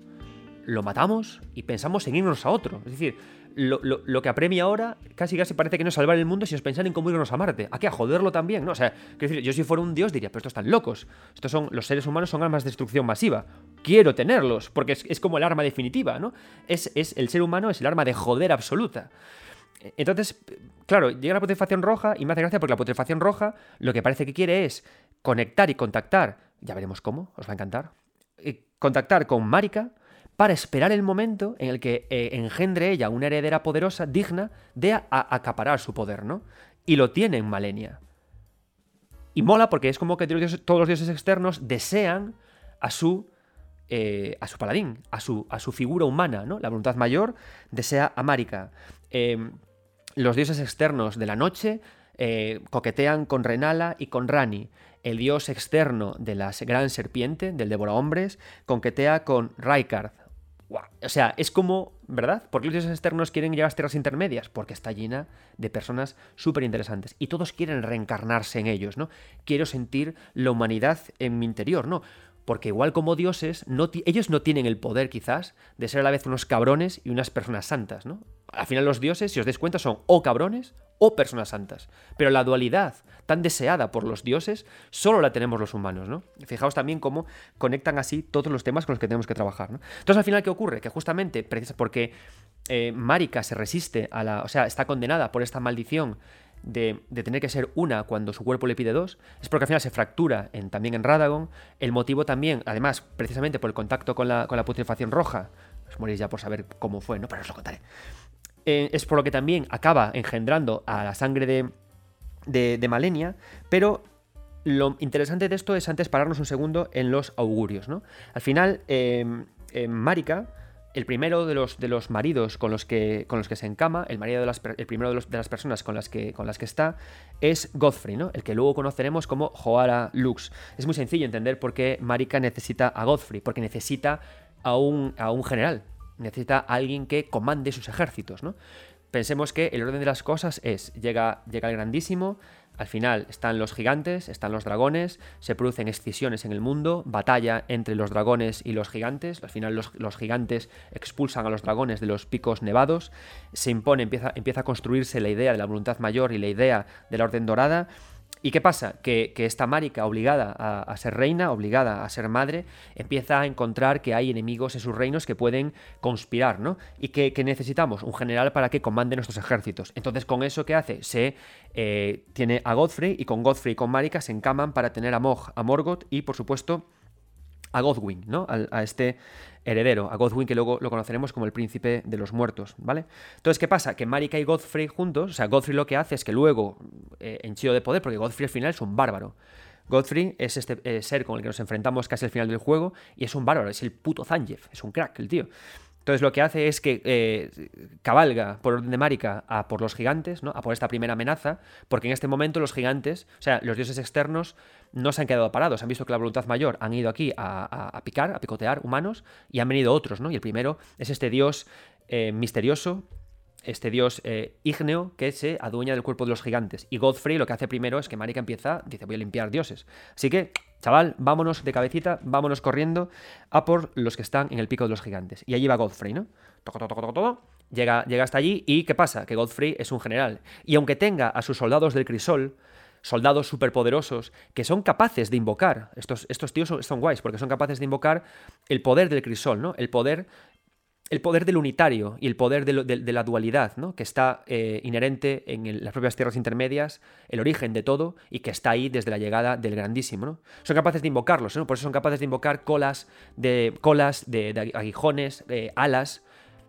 lo matamos y pensamos en irnos a otro. Es decir, lo, que apremia ahora casi casi parece que no es salvar el mundo, sino es pensar en cómo irnos a Marte. ¿A qué? A joderlo también, ¿no? O sea, quiero decir, yo si fuera un dios diría, pero estos están locos. Estos son, los seres humanos son armas de destrucción masiva. Quiero tenerlos, porque es, como el arma definitiva, ¿no? Es, es, el ser humano es el arma de joder absoluta. Entonces, claro, llega la putrefacción roja y me hace gracia porque la putrefacción roja lo que parece que quiere es conectar y contactar, ya veremos cómo, os va a encantar, eh, contactar con Marika para esperar el momento en el que eh, engendre ella una heredera poderosa digna de acaparar su poder, ¿no? Y lo tiene en Malenia. Y mola porque es como que todos los dioses externos desean a su, eh, a su paladín, a su, a su figura humana, ¿no? La voluntad mayor desea a Marika. Em, los dioses externos de la noche eh, coquetean con Renala y con Rani. El dios externo de la gran serpiente, del devora hombres, coquetea con Raikard. O sea, es como, ¿verdad? ¿Por qué los externos quieren llegar a las tierras intermedias? Porque está llena de personas súper interesantes. Y todos quieren reencarnarse en ellos, ¿no? Quiero sentir la humanidad en mi interior, ¿no? Porque igual como dioses, ellos no tienen el poder quizás de ser a la vez unos cabrones y unas personas santas, ¿no? Al final los dioses, si os dais cuenta, son o cabrones o personas santas. Pero la dualidad tan deseada por los dioses solo la tenemos los humanos, ¿no? Fijaos también cómo conectan así todos los temas con los que tenemos que trabajar, ¿no? Entonces al final, ¿qué ocurre? Que justamente, porque eh, Marika se resiste a la... o sea, está condenada por esta maldición de, tener que ser una cuando su cuerpo le pide dos, es porque al final se fractura en, también en Radagon. El motivo también, además, precisamente por el contacto con la, putrefacción roja, os moréis ya por saber cómo fue, ¿no? Pero os lo contaré. Eh, es por lo que también acaba engendrando a la sangre de, de, Malenia, pero lo interesante de esto es antes pararnos un segundo en los augurios, ¿no? Al final, eh, Marika el primero de los, de los maridos con los, que, con los que se encama, el, marido de las, el primero de, las personas con las, que, con las que está, es Godfrey, ¿no? el que luego conoceremos como Joara Lux. Es muy sencillo entender por qué Marika necesita a Godfrey, porque necesita a un, a un general, necesita a alguien que comande sus ejércitos. ¿no? Pensemos que el orden de las cosas es, llega, llega el grandísimo, al final están los gigantes, están los dragones, se producen excisiones en el mundo, batalla entre los dragones y los gigantes, al final los, gigantes expulsan a los dragones de los picos nevados, se impone, empieza, empieza a construirse la idea de la voluntad mayor y la idea de la orden dorada, ¿Y qué pasa? Que, esta Marika, obligada a, ser reina, obligada a ser madre, empieza a encontrar que hay enemigos en sus reinos que pueden conspirar, ¿no? Y que, necesitamos un general para que comande nuestros ejércitos. Entonces, con eso, ¿qué hace? Se eh, tiene a Godfrey y con Godfrey y con Marika se encaman para tener a Mog, a Morgoth y, por supuesto, a Godwin, ¿no? A, este heredero, a Godwin que luego lo conoceremos como el príncipe de los muertos, ¿vale? Entonces, ¿qué pasa? Que Marika y Godfrey juntos, o sea, Godfrey lo que hace es que luego, eh, henchido de poder, porque Godfrey al final es un bárbaro. Godfrey es este eh, ser con el que nos enfrentamos casi al final del juego y es un bárbaro, es el puto Zangief, es un crack el tío. Entonces lo que hace es que eh, cabalga por orden de Marika a por los gigantes, ¿no? a por esta primera amenaza, porque en este momento los gigantes, o sea, los dioses externos, no se han quedado parados, han visto que la voluntad mayor han ido aquí a, picar, a picotear humanos, y han venido otros, ¿no? Y el primero es este dios eh, misterioso, este dios eh, ígneo que se adueña del cuerpo de los gigantes. Y Godfrey lo que hace primero es que Marika empieza, dice, voy a limpiar dioses. Así que, chaval, vámonos de cabecita, vámonos corriendo a por los que están en el pico de los gigantes. Y allí va Godfrey, ¿no? Toco, toco, toco, todo. Llega, llega hasta allí y ¿qué pasa? Que Godfrey es un general. Y aunque tenga a sus soldados del crisol, soldados superpoderosos que son capaces de invocar, estos, estos tíos son, son, guays porque son capaces de invocar el poder del crisol, ¿no? El poder el poder del unitario y el poder de, la dualidad, ¿no? que está eh, inherente en las propias tierras intermedias, el origen de todo, y que está ahí desde la llegada del grandísimo. ¿no? Son capaces de invocarlos, ¿no? por eso son capaces de invocar colas de, colas de, aguijones, alas,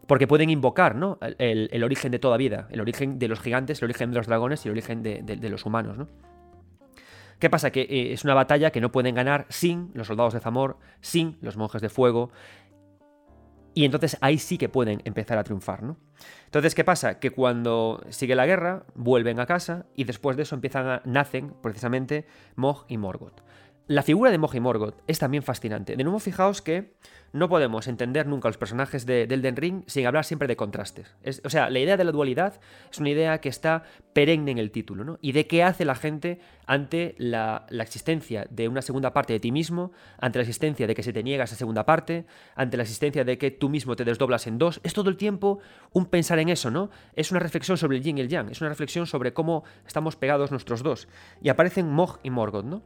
porque pueden invocar. El, origen de toda vida, el origen de los gigantes, el origen de los dragones y el origen de, los humanos. ¿no? ¿Qué pasa? Que eh, es una batalla que no pueden ganar sin los soldados de Zamor, sin los monjes de fuego, y entonces ahí sí que pueden empezar a triunfar, ¿no? Entonces, ¿qué pasa? Que cuando sigue la guerra, vuelven a casa y después de eso empiezan a, nacen precisamente Mog y Morgoth. La figura de Mog y Morgoth es también fascinante. De nuevo, fijaos que no podemos entender nunca los personajes de, Elden Ring sin hablar siempre de contrastes. o sea, la idea de la dualidad es una idea que está perenne en el título, ¿no? Y de qué hace la gente ante la, existencia de una segunda parte de ti mismo, ante la existencia de que se te niega esa segunda parte, ante la existencia de que tú mismo te desdoblas en dos. Es todo el tiempo un pensar en eso, ¿no? Es una reflexión sobre el yin y el yang, es una reflexión sobre cómo estamos pegados nuestros dos. Y aparecen Mog y Morgoth, ¿no?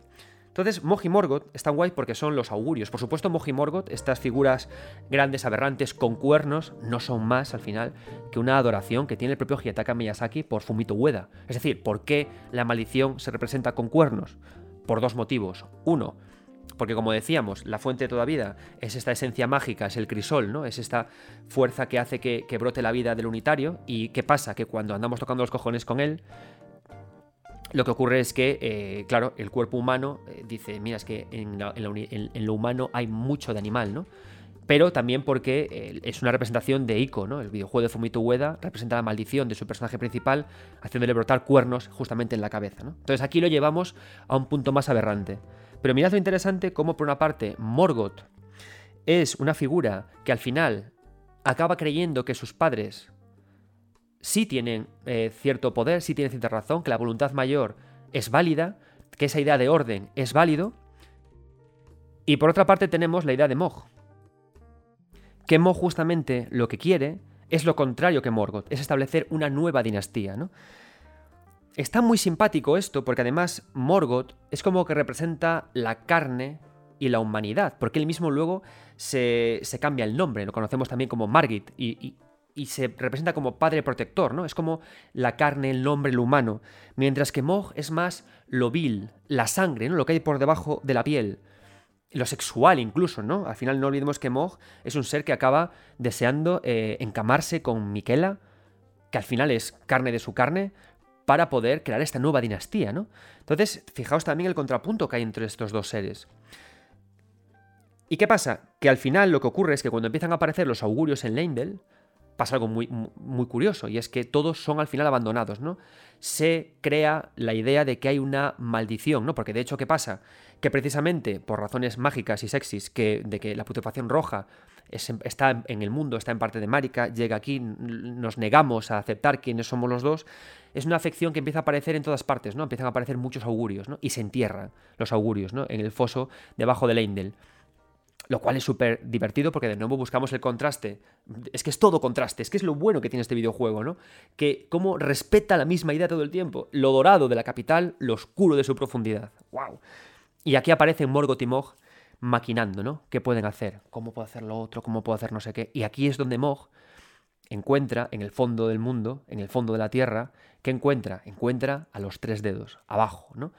Entonces, Mog y Morgoth están guay porque son los augurios. Por supuesto, Mog y Morgoth, estas figuras grandes, aberrantes, con cuernos, no son más, al final, que una adoración que tiene el propio Hiyataka Miyazaki por Fumito Ueda. Es decir, ¿por qué la maldición se representa con cuernos? Por dos motivos. Uno, Porque como decíamos, la fuente de toda vida es esta esencia mágica, es el crisol, ¿no? Es esta fuerza que hace que, brote la vida del unitario. ¿Y qué pasa? Que cuando andamos tocando los cojones con él, lo que ocurre es que, eh, claro, el cuerpo humano eh, dice, mira, es que en, lo humano hay mucho de animal, ¿no? Pero también porque eh, es una representación de Ico, ¿no? El videojuego de Fumito Ueda representa la maldición de su personaje principal, haciéndole brotar cuernos justamente en la cabeza, ¿no? Entonces aquí lo llevamos a un punto más aberrante. Pero mirad lo interesante como por una parte Morgoth es una figura que al final acaba creyendo que sus padres sí tienen eh, cierto poder, sí tienen cierta razón, que la voluntad mayor es válida, que esa idea de orden es válido. Y por otra parte tenemos la idea de Mog. Que Mog justamente lo que quiere es lo contrario que Morgoth, es establecer una nueva dinastía, ¿no? Está muy simpático esto porque además Morgoth es como que representa la carne y la humanidad, porque él mismo luego se, cambia el nombre, lo conocemos también como Margit y, y se representa como padre protector, ¿no? Es como la carne, el nombre, lo humano. Mientras que Mog es más lo vil, la sangre, ¿no? Lo que hay por debajo de la piel. Lo sexual incluso, ¿no? Al final no olvidemos que Mog es un ser que acaba deseando eh, encamarse con Miquela, que al final es carne de su carne, para poder crear esta nueva dinastía, ¿no? Entonces, fijaos también el contrapunto que hay entre estos dos seres. ¿Y qué pasa? Que al final lo que ocurre es que cuando empiezan a aparecer los augurios en Leindel, pasa algo muy, muy curioso, y es que todos son al final abandonados, ¿no? Se crea la idea de que hay una maldición, ¿no? Porque de hecho, ¿qué pasa? Que precisamente por razones mágicas y sexys, que, de que la putrefacción roja está en el mundo, está en parte de Marika, llega aquí, nos negamos a aceptar quiénes somos los dos, es una afección que empieza a aparecer en todas partes, ¿no? Empiezan a aparecer muchos augurios, ¿no? Y se entierran los augurios, ¿no? En el foso debajo del Eindel lo cual es súper divertido porque de nuevo buscamos el contraste. Es que es todo contraste, es que es lo bueno que tiene este videojuego, ¿no? Que como respeta la misma idea todo el tiempo. Lo dorado de la capital, lo oscuro de su profundidad. ¡Wow! Y aquí aparece Morgoth y Mog maquinando, ¿no? ¿Qué pueden hacer? ¿Cómo puedo hacer lo otro? ¿Cómo puedo hacer no sé qué? Y aquí es donde Mog encuentra en el fondo del mundo, en el fondo de la tierra, ¿qué encuentra? Encuentra a los tres dedos, abajo, ¿no?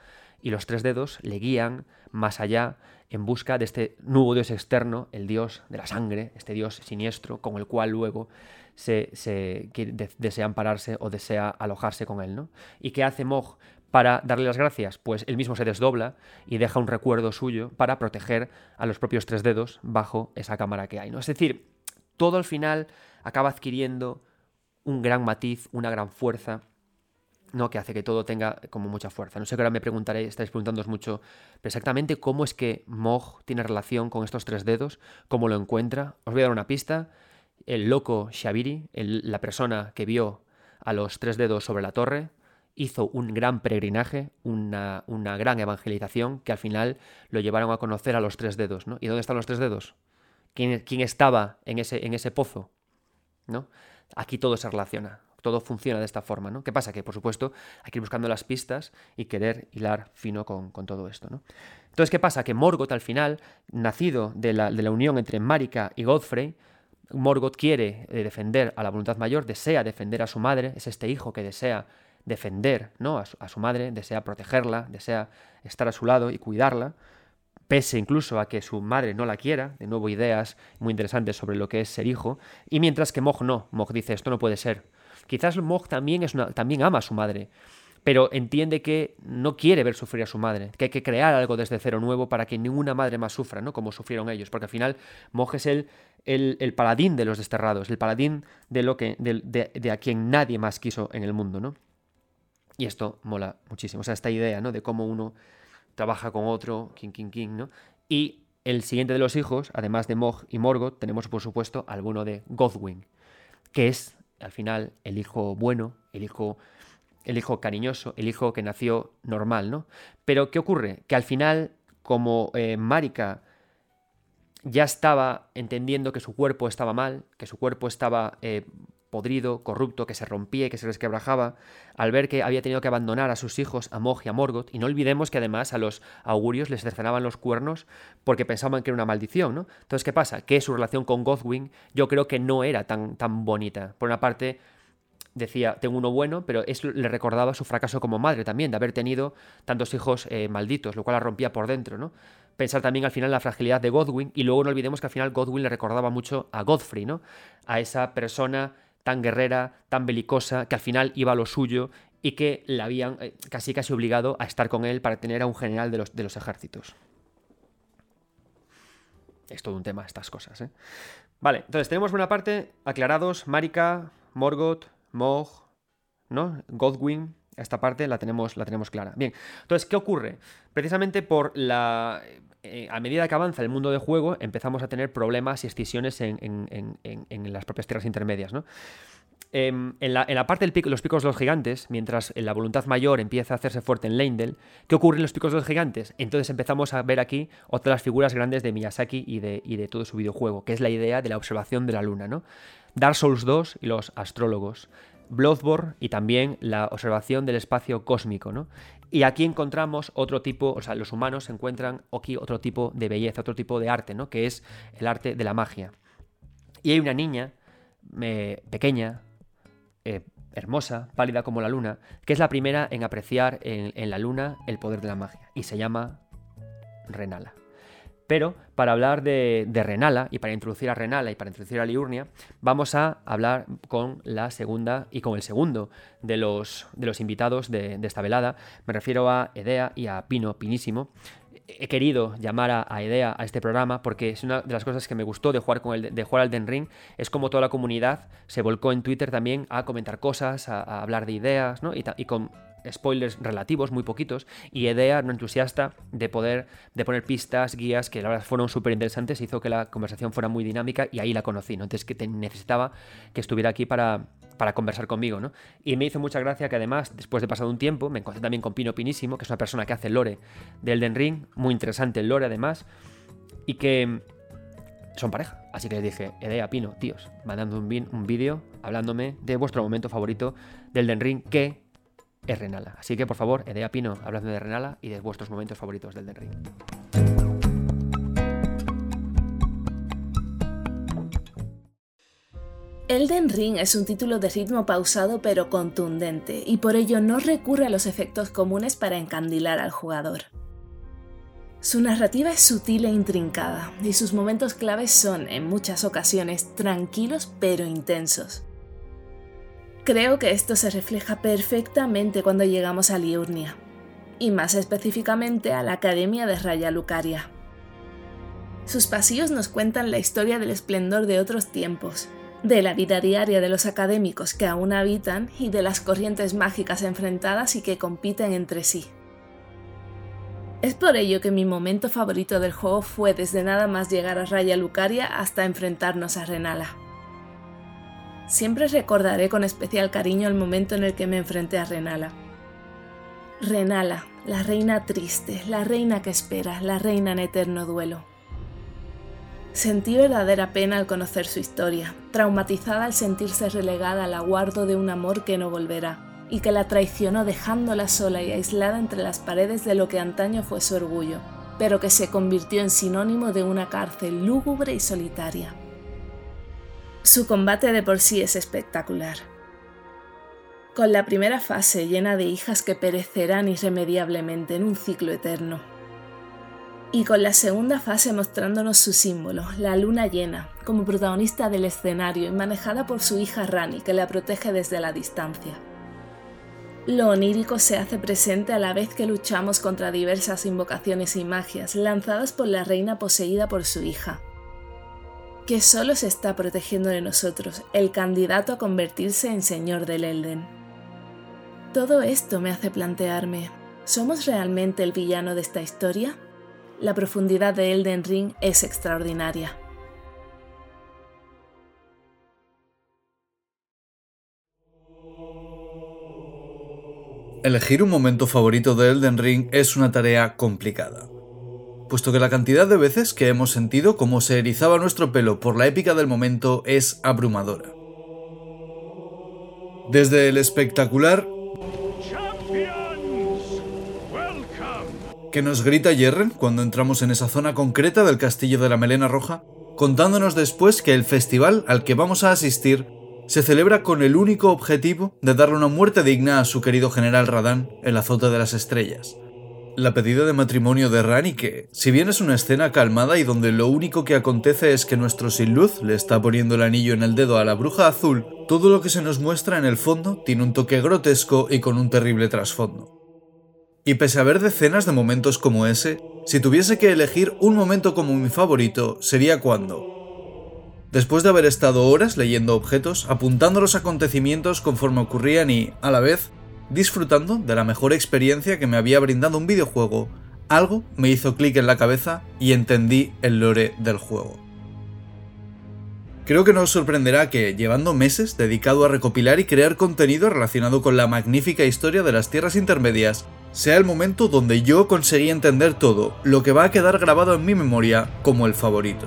Y los tres dedos le guían más allá en busca de este nuevo dios externo, el dios de la sangre, este dios siniestro, con el cual luego se, desea ampararse o desea alojarse con él. ¿no? ¿Y qué hace Mog para darle las gracias? Pues él mismo se desdobla y deja un recuerdo suyo para proteger a los propios tres dedos bajo esa cámara que hay. ¿no? Es decir, todo al final acaba adquiriendo un gran matiz, una gran fuerza ¿no? que hace que todo tenga como mucha fuerza. No sé que ahora me preguntaréis, estáis preguntándoos mucho exactamente cómo es que Mog tiene relación con estos tres dedos, cómo lo encuentra. Os voy a dar una pista. El loco Shabiri, la persona que vio a los tres dedos sobre la torre, hizo un gran peregrinaje, una, una, gran evangelización, que al final lo llevaron a conocer a los tres dedos. ¿no? ¿Y dónde están los tres dedos? ¿Quién, quién estaba en ese, en ese pozo? ¿no? Aquí todo se relaciona todo funciona de esta forma, ¿no? ¿Qué pasa? Que, por supuesto, hay que ir buscando las pistas y querer hilar fino con, todo esto, ¿no? Entonces, ¿qué pasa? Que Morgoth, al final, nacido de la, unión entre Marika y Godfrey, Morgoth quiere eh, defender a la voluntad mayor, desea defender a su madre, es este hijo que desea defender ¿no? a, su, madre, desea protegerla, desea estar a su lado y cuidarla, pese incluso a que su madre no la quiera, de nuevo ideas muy interesantes sobre lo que es ser hijo, y mientras que Mog no, Mog dice esto no puede ser, Quizás Mog también, es también ama a su madre, pero entiende que no quiere ver sufrir a su madre, que hay que crear algo desde cero nuevo para que ninguna madre más sufra, ¿no? Como sufrieron ellos, porque al final Mog es el, el, paladín de los desterrados, el paladín de, lo que, de, a quien nadie más quiso en el mundo, ¿no? Y esto mola muchísimo, o sea, esta idea, ¿no? De cómo uno trabaja con otro, king, king, king, ¿no? Y el siguiente de los hijos, además de Mog y Morgoth, tenemos por supuesto alguno de Godwin, que es al final el hijo bueno, el hijo, el hijo cariñoso, el hijo que nació normal, ¿no? Pero ¿qué ocurre? Que al final, como eh, Marika ya estaba entendiendo que su cuerpo estaba mal, que su cuerpo estaba eh, podrido, corrupto, que se rompía y que se resquebrajaba, al ver que había tenido que abandonar a sus hijos, a Mog y a Morgoth, y no olvidemos que además a los augurios les cercenaban los cuernos porque pensaban que era una maldición, ¿no? Entonces, ¿qué pasa? Que su relación con Godwin yo creo que no era tan, tan bonita. Por una parte, decía, tengo uno bueno, pero eso le recordaba su fracaso como madre también, de haber tenido tantos hijos eh, malditos, lo cual la rompía por dentro, ¿no? pensar también al final en la fragilidad de Godwin y luego no olvidemos que al final Godwin le recordaba mucho a Godfrey, ¿no? A esa persona tan guerrera, tan belicosa, que al final iba a lo suyo y que la habían eh, casi casi obligado a estar con él para tener a un general de los, de los ejércitos. Es todo un tema estas cosas, ¿eh? Vale, entonces tenemos buena parte aclarados, Marika, Morgoth, Mog, ¿no? Godwin, esta parte la tenemos, la tenemos clara. Bien, entonces, ¿qué ocurre? Precisamente por la... Eh, a medida que avanza el mundo de juego, empezamos a tener problemas y excisiones en, en las propias tierras intermedias, ¿no? Em, en, la, parte de los picos de los gigantes, mientras la voluntad mayor empieza a hacerse fuerte en Leindel, ¿qué ocurre en los picos de los gigantes? Entonces empezamos a ver aquí otras figuras grandes de Miyazaki y de, y de todo su videojuego, que es la idea de la observación de la luna, ¿no? Dark Souls 2 y los astrólogos, Bloodborne y también la observación del espacio cósmico, ¿no? Y aquí encontramos otro tipo, o sea, los humanos encuentran aquí otro tipo de belleza, otro tipo de arte, ¿no? Que es el arte de la magia. Y hay una niña pequeña, eh, hermosa, pálida como la luna, que es la primera en apreciar en, la luna el poder de la magia, y se llama Renala. Pero para hablar de, Renala y para introducir a Renala y para introducir a Liurnia, vamos a hablar con la segunda y con el segundo de los, de los invitados de, esta velada. Me refiero a Edea y a Pino Pinísimo, he querido llamar a, a, Idea a este programa porque es una de las cosas que me gustó de jugar, con el, de jugar al Den Ring, es como toda la comunidad se volcó en Twitter también a comentar cosas, a, hablar de ideas, ¿no? Y, con spoilers relativos, muy poquitos, y Idea, un entusiasta de poder, de poner pistas, guías, que la verdad fueron súper interesantes, hizo que la conversación fuera muy dinámica y ahí la conocí, ¿no? Entonces que te necesitaba que estuviera aquí para, para conversar conmigo, ¿no? Y me hizo mucha gracia que además, después de pasado un tiempo, me encontré también con Pino Pinísimo, que es una persona que hace lore del Den Ring, muy interesante el lore además, y que son pareja. Así que les dije, Edea, Pino, tíos, mandando un vídeo hablándome de vuestro momento favorito del Den Ring, que es Renala. Así que por favor, Edea, Pino, hablando de Renala y de vuestros momentos favoritos del Den Ring.
Elden Ring es un título de ritmo pausado pero contundente, y por ello no recurre a los efectos comunes para encandilar al jugador. Su narrativa es sutil e intrincada, y sus momentos claves son, en muchas ocasiones, tranquilos pero intensos. Creo que esto se refleja perfectamente cuando llegamos a Liurnia, y más específicamente a la Academia de Raya Lucaria. Sus pasillos nos cuentan la historia del esplendor de otros tiempos, de la vida diaria de los académicos que aún habitan y de las corrientes mágicas enfrentadas y que compiten entre sí. Es por ello que mi momento favorito del juego fue desde nada más llegar a Raya Lucaria hasta enfrentarnos a Renala. Siempre recordaré con especial cariño el momento en el que me enfrenté a Renala. Renala, la reina triste, la reina que espera, la reina en eterno duelo. Sentí verdadera pena al conocer su historia, traumatizada al sentirse relegada al aguardo de un amor que no volverá, y que la traicionó dejándola sola y aislada entre las paredes de lo que antaño fue su orgullo, pero que se convirtió en sinónimo de una cárcel lúgubre y solitaria. Su combate de por sí es espectacular. Con la primera fase llena de hijas que perecerán irremediablemente en un ciclo eterno, y con la segunda fase mostrándonos su símbolo, la luna llena, como protagonista del escenario y manejada por su hija Rani, que la protege desde la distancia. Lo onírico se hace presente a la vez que luchamos contra diversas invocaciones y magias lanzadas por la reina poseída por su hija, que solo se está protegiendo de nosotros, el candidato a convertirse en señor del Elden. Todo esto me hace plantearme, ¿somos realmente el villano de esta historia? la profundidad de Elden Ring es extraordinaria.
Elegir un momento favorito de Elden Ring es una tarea complicada, puesto que la cantidad de veces que hemos sentido cómo se erizaba nuestro pelo por la épica del momento es abrumadora. Desde el espectacular que nos grita Jerren cuando entramos en esa zona concreta del castillo de la Melena Roja, contándonos después que el festival al que vamos a asistir se celebra con el único objetivo de darle una muerte digna a su querido general Radán, el azote de las estrellas, la pedida de matrimonio de Rani que, si bien es una escena calmada y donde lo único que acontece es que nuestro sin luz le está poniendo el anillo en el dedo a la bruja azul, todo lo que se nos muestra en el fondo tiene un toque grotesco y con un terrible trasfondo. Y pese a ver decenas de momentos como ese, si tuviese que elegir un momento como mi favorito, sería cuando, después de haber estado horas leyendo objetos, apuntando los acontecimientos conforme ocurrían y, a la vez, disfrutando de la mejor experiencia que me había brindado un videojuego, algo me hizo clic en la cabeza y entendí el lore del juego. Creo que no os sorprenderá que, llevando meses dedicado a recopilar y crear contenido relacionado con la magnífica historia de las Tierras Intermedias, sea el momento donde yo conseguí entender todo, lo que va a quedar grabado en mi memoria como el favorito.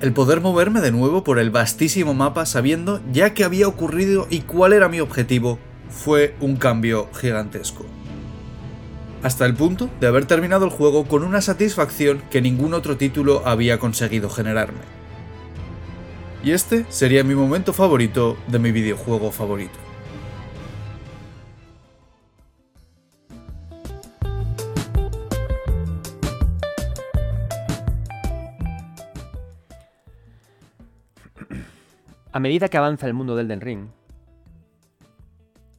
El poder moverme de nuevo por el vastísimo mapa sabiendo ya qué había ocurrido y cuál era mi objetivo fue un cambio gigantesco. Hasta el punto de haber terminado el juego con una satisfacción que ningún otro título había conseguido generarme. Y este sería mi momento favorito de mi videojuego favorito.
A medida que avanza el mundo del Den Ring,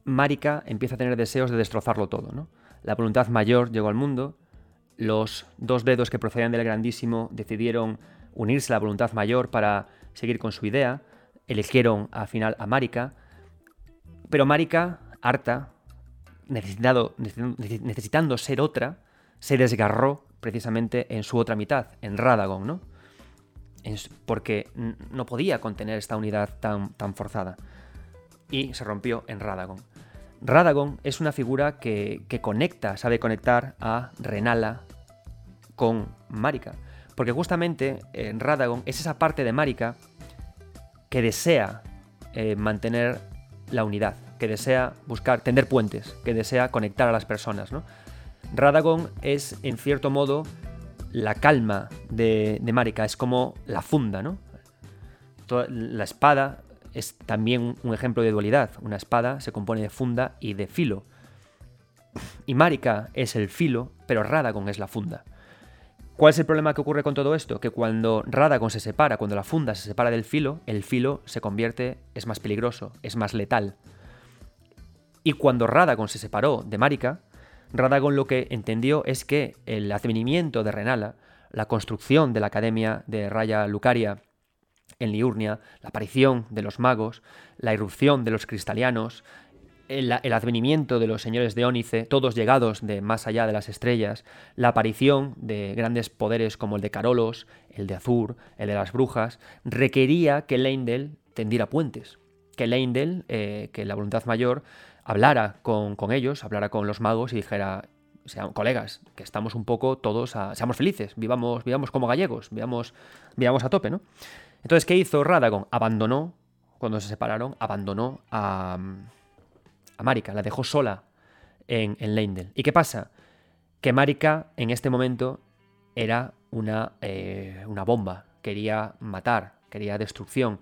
Marika empieza a tener deseos de destrozarlo todo. ¿no? La voluntad mayor llegó al mundo, los dos dedos que procedían del grandísimo decidieron unirse a la voluntad mayor para seguir con su idea, eligieron al final a Marika, pero Marika, harta, necesitando ser otra, se desgarró precisamente en su otra mitad, en Radagon, ¿no? porque no podía contener esta unidad tan, tan forzada. Y se rompió en Radagon. Radagon es una figura que, conecta, sabe conectar a Renala con Marika. Porque justamente en Radagon es esa parte de Marika que desea eh, mantener la unidad, que desea buscar, tender puentes, que desea conectar a las personas. ¿no? Radagon es, en cierto modo, la calma de, de Marika, es como la funda, ¿no? la espada es también un ejemplo de dualidad. Una espada se compone de funda y de filo. Y Marika es el filo, pero Radagon es la funda. ¿Cuál es el problema que ocurre con todo esto? Que cuando Radagon se separa, cuando la funda se separa del filo, el filo se convierte, es más peligroso, es más letal. Y cuando Radagon se separó de Marika, Radagon lo que entendió es que el advenimiento de Renala, la construcción de la Academia de Raya Lucaria en Liurnia, la aparición de los magos, la irrupción de los cristalianos, el, advenimiento de los señores de Ónice, todos llegados de más allá de las estrellas, la aparición de grandes poderes como el de Carolos, el de Azur, el de las brujas, requería que Leindel tendiera puentes, que Leindel, eh, que la voluntad mayor, hablara con, ellos, hablara con los magos y dijera, sean colegas, que estamos un poco todos seamos felices, vivamos, vivamos como gallegos, vivamos, vivamos a tope, ¿no? Entonces, ¿qué hizo Radagon? Abandonó, cuando se separaron, abandonó a, a Marika, la dejó sola en, Leindel. ¿Y qué pasa? Que Marika en este momento era una, eh, una bomba, quería matar, quería destrucción,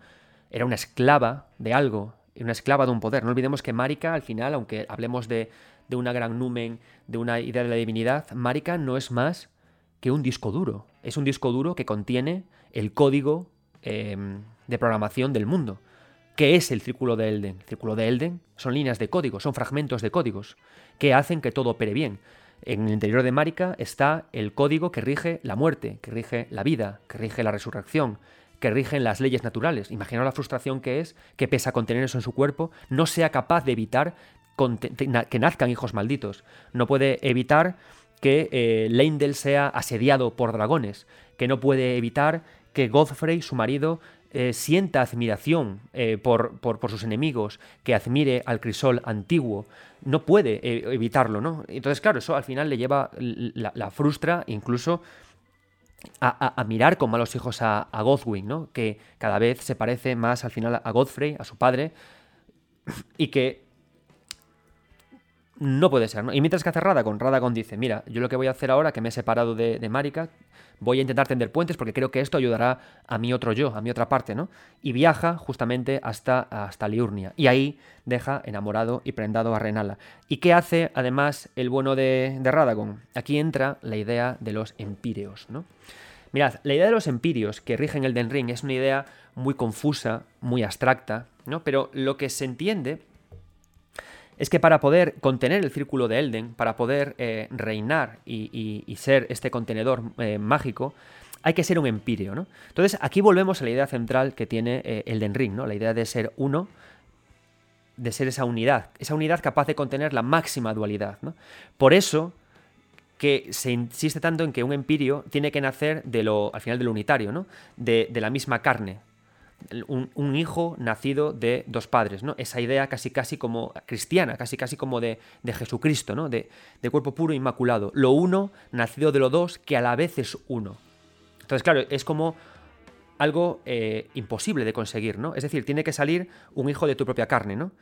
era una esclava de algo, una esclava de un poder. No olvidemos que Marika, al final, aunque hablemos de, de una gran numen, de una idea de la divinidad, Marika no es más que un disco duro. Es un disco duro que contiene el código Em, de programación del mundo. ¿Qué es el círculo de Elden? El círculo de Elden son líneas de código, son fragmentos de códigos que hacen que todo opere bien. En el interior de Marika está el código que rige la muerte, que rige la vida, que rige la resurrección, que rigen las leyes naturales. Imaginaos la frustración que es que, pese a contener eso en su cuerpo, no sea capaz de evitar que nazcan hijos malditos. No puede evitar que eh, Leindel sea asediado por dragones, que no puede evitar que Godfrey, su marido, eh, sienta admiración eh, por, sus enemigos, que admire al crisol antiguo, no puede eh, evitarlo, ¿no? Entonces, claro, eso al final le lleva, la, frustra incluso a, mirar con malos hijos a, a, Godwin, ¿no? Que cada vez se parece más al final a Godfrey, a su padre, y que no puede ser, ¿no? Y mientras que hace Radagon, Radagon dice, mira, yo lo que voy a hacer ahora, que me he separado de, de Marika, voy a intentar tender puentes porque creo que esto ayudará a mi otro yo, a mi otra parte, ¿no? Y viaja justamente hasta, hasta Liurnia. Y ahí deja enamorado y prendado a Renala. ¿Y qué hace además el bueno de, de Radagon? Aquí entra la idea de los empíreos, ¿no? Mirad, la idea de los empíreos que rigen el Den Ring es una idea muy confusa, muy abstracta, ¿no? Pero lo que se entiende es que para poder contener el círculo de Elden, para poder eh, reinar y, ser este contenedor eh, mágico, hay que ser un empíreo, ¿no? Entonces aquí volvemos a la idea central que tiene eh, Elden Ring, ¿no? La idea de ser uno, de ser esa unidad, esa unidad capaz de contener la máxima dualidad, ¿no? Por eso que se insiste tanto en que un empirio tiene que nacer de lo, al final del unitario, ¿no? De la misma carne, un, hijo nacido de dos padres, ¿no? Esa idea casi casi como cristiana, casi casi como de, Jesucristo, ¿no? De, cuerpo puro e inmaculado. Lo uno nacido de lo dos, que a la vez es uno. Entonces, claro, es como algo eh, imposible de conseguir, ¿no? Es decir, tiene que salir un hijo de tu propia carne, ¿no?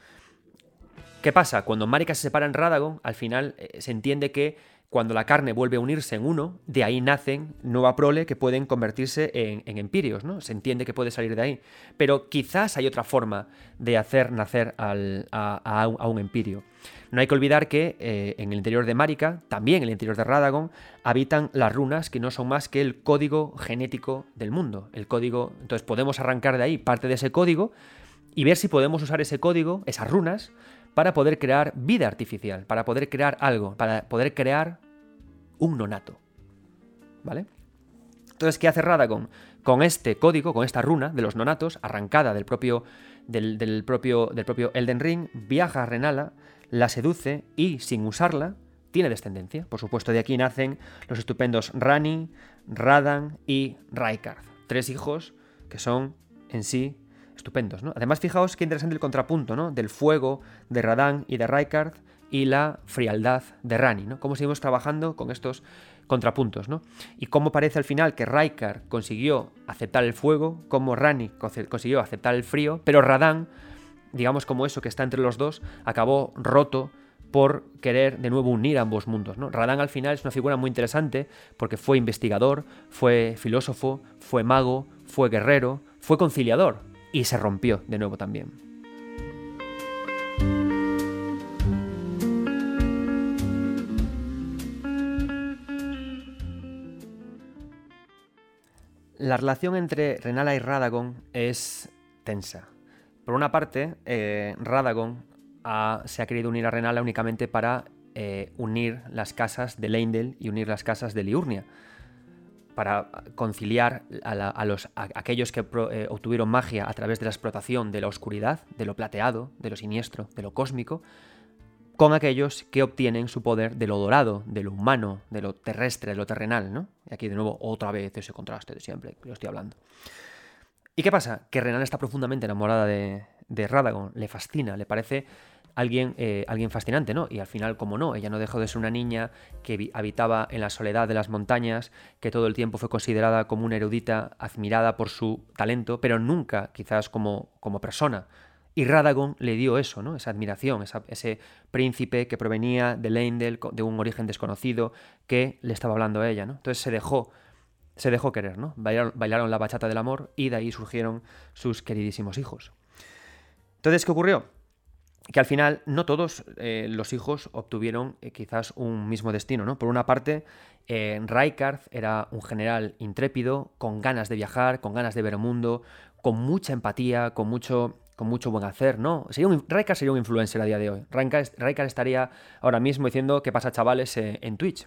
¿Qué pasa? Cuando Marika se separa en Radagon, al final eh, se entiende que cuando la carne vuelve a unirse en uno, de ahí nacen nueva prole que pueden convertirse en, empíreos, ¿no? Se entiende que puede salir de ahí. Pero quizás hay otra forma de hacer nacer a, un empirio. No hay que olvidar que eh, en el interior de Marika, también en el interior de Radagon, habitan las runas que no son más que el código genético del mundo. El código. Entonces podemos arrancar de ahí parte de ese código y ver si podemos usar ese código, esas runas, para poder crear vida artificial, para poder crear algo, para poder crear un nonato. ¿Vale? Entonces, ¿qué hace Radagon? Con este código, con esta runa de los nonatos, arrancada del propio, del, propio, del propio Elden Ring, viaja a Renala, la seduce y, sin usarla, tiene descendencia. Por supuesto, de aquí nacen los estupendos Rani, Radan y Raikard. Tres hijos que son en sí estupendos. ¿no? Además, fijaos qué interesante el contrapunto ¿no? del fuego de Radan y de Raikard y la frialdad de Rani, ¿no? Cómo seguimos trabajando con estos contrapuntos, ¿no? Y cómo parece al final que Raikar consiguió aceptar el fuego, cómo Rani consiguió aceptar el frío, pero Radan, digamos como eso que está entre los dos, acabó roto por querer de nuevo unir ambos mundos. ¿no? Radán al final es una figura muy interesante porque fue investigador, fue filósofo, fue mago, fue guerrero, fue conciliador y se rompió de nuevo también. La relación entre Renala y Radagon es tensa. Por una parte, eh, Radagon se ha querido unir a Renala únicamente para eh, unir las casas de Leindel y unir las casas de Liurnia, para conciliar a, los, aquellos que eh, obtuvieron magia a través de la explotación de la oscuridad, de lo plateado, de lo siniestro, de lo cósmico, con aquellos que obtienen su poder de lo dorado, de lo humano, de lo terrestre, de lo terrenal, ¿no? Y aquí de nuevo otra vez ese contraste de siempre que lo estoy hablando. ¿Y qué pasa? Que Renan está profundamente enamorada de, de Radagon, le fascina, le parece alguien, eh, alguien fascinante, ¿no? Y al final, como no, ella no dejó de ser una niña que habitaba en la soledad de las montañas, que todo el tiempo fue considerada como una erudita, admirada por su talento, pero nunca quizás como, como persona. Y Radagon le dio eso, ¿no? Esa admiración, ese príncipe que provenía de Leindel, de un origen desconocido, que le estaba hablando a ella, ¿no? Entonces se dejó, se dejó querer, ¿no? Bailaron, la bachata del amor y de ahí surgieron sus queridísimos hijos. Entonces, ¿qué ocurrió? Que al final no todos eh, los hijos obtuvieron eh, quizás un mismo destino, ¿no? Por una parte, eh, era un general intrépido, con ganas de viajar, con ganas de ver el mundo, con mucha empatía, con mucho con mucho buen hacer, ¿no? Sería un, sería un influencer a día de hoy. Raikar, estaría ahora mismo diciendo qué pasa chavales eh, en Twitch.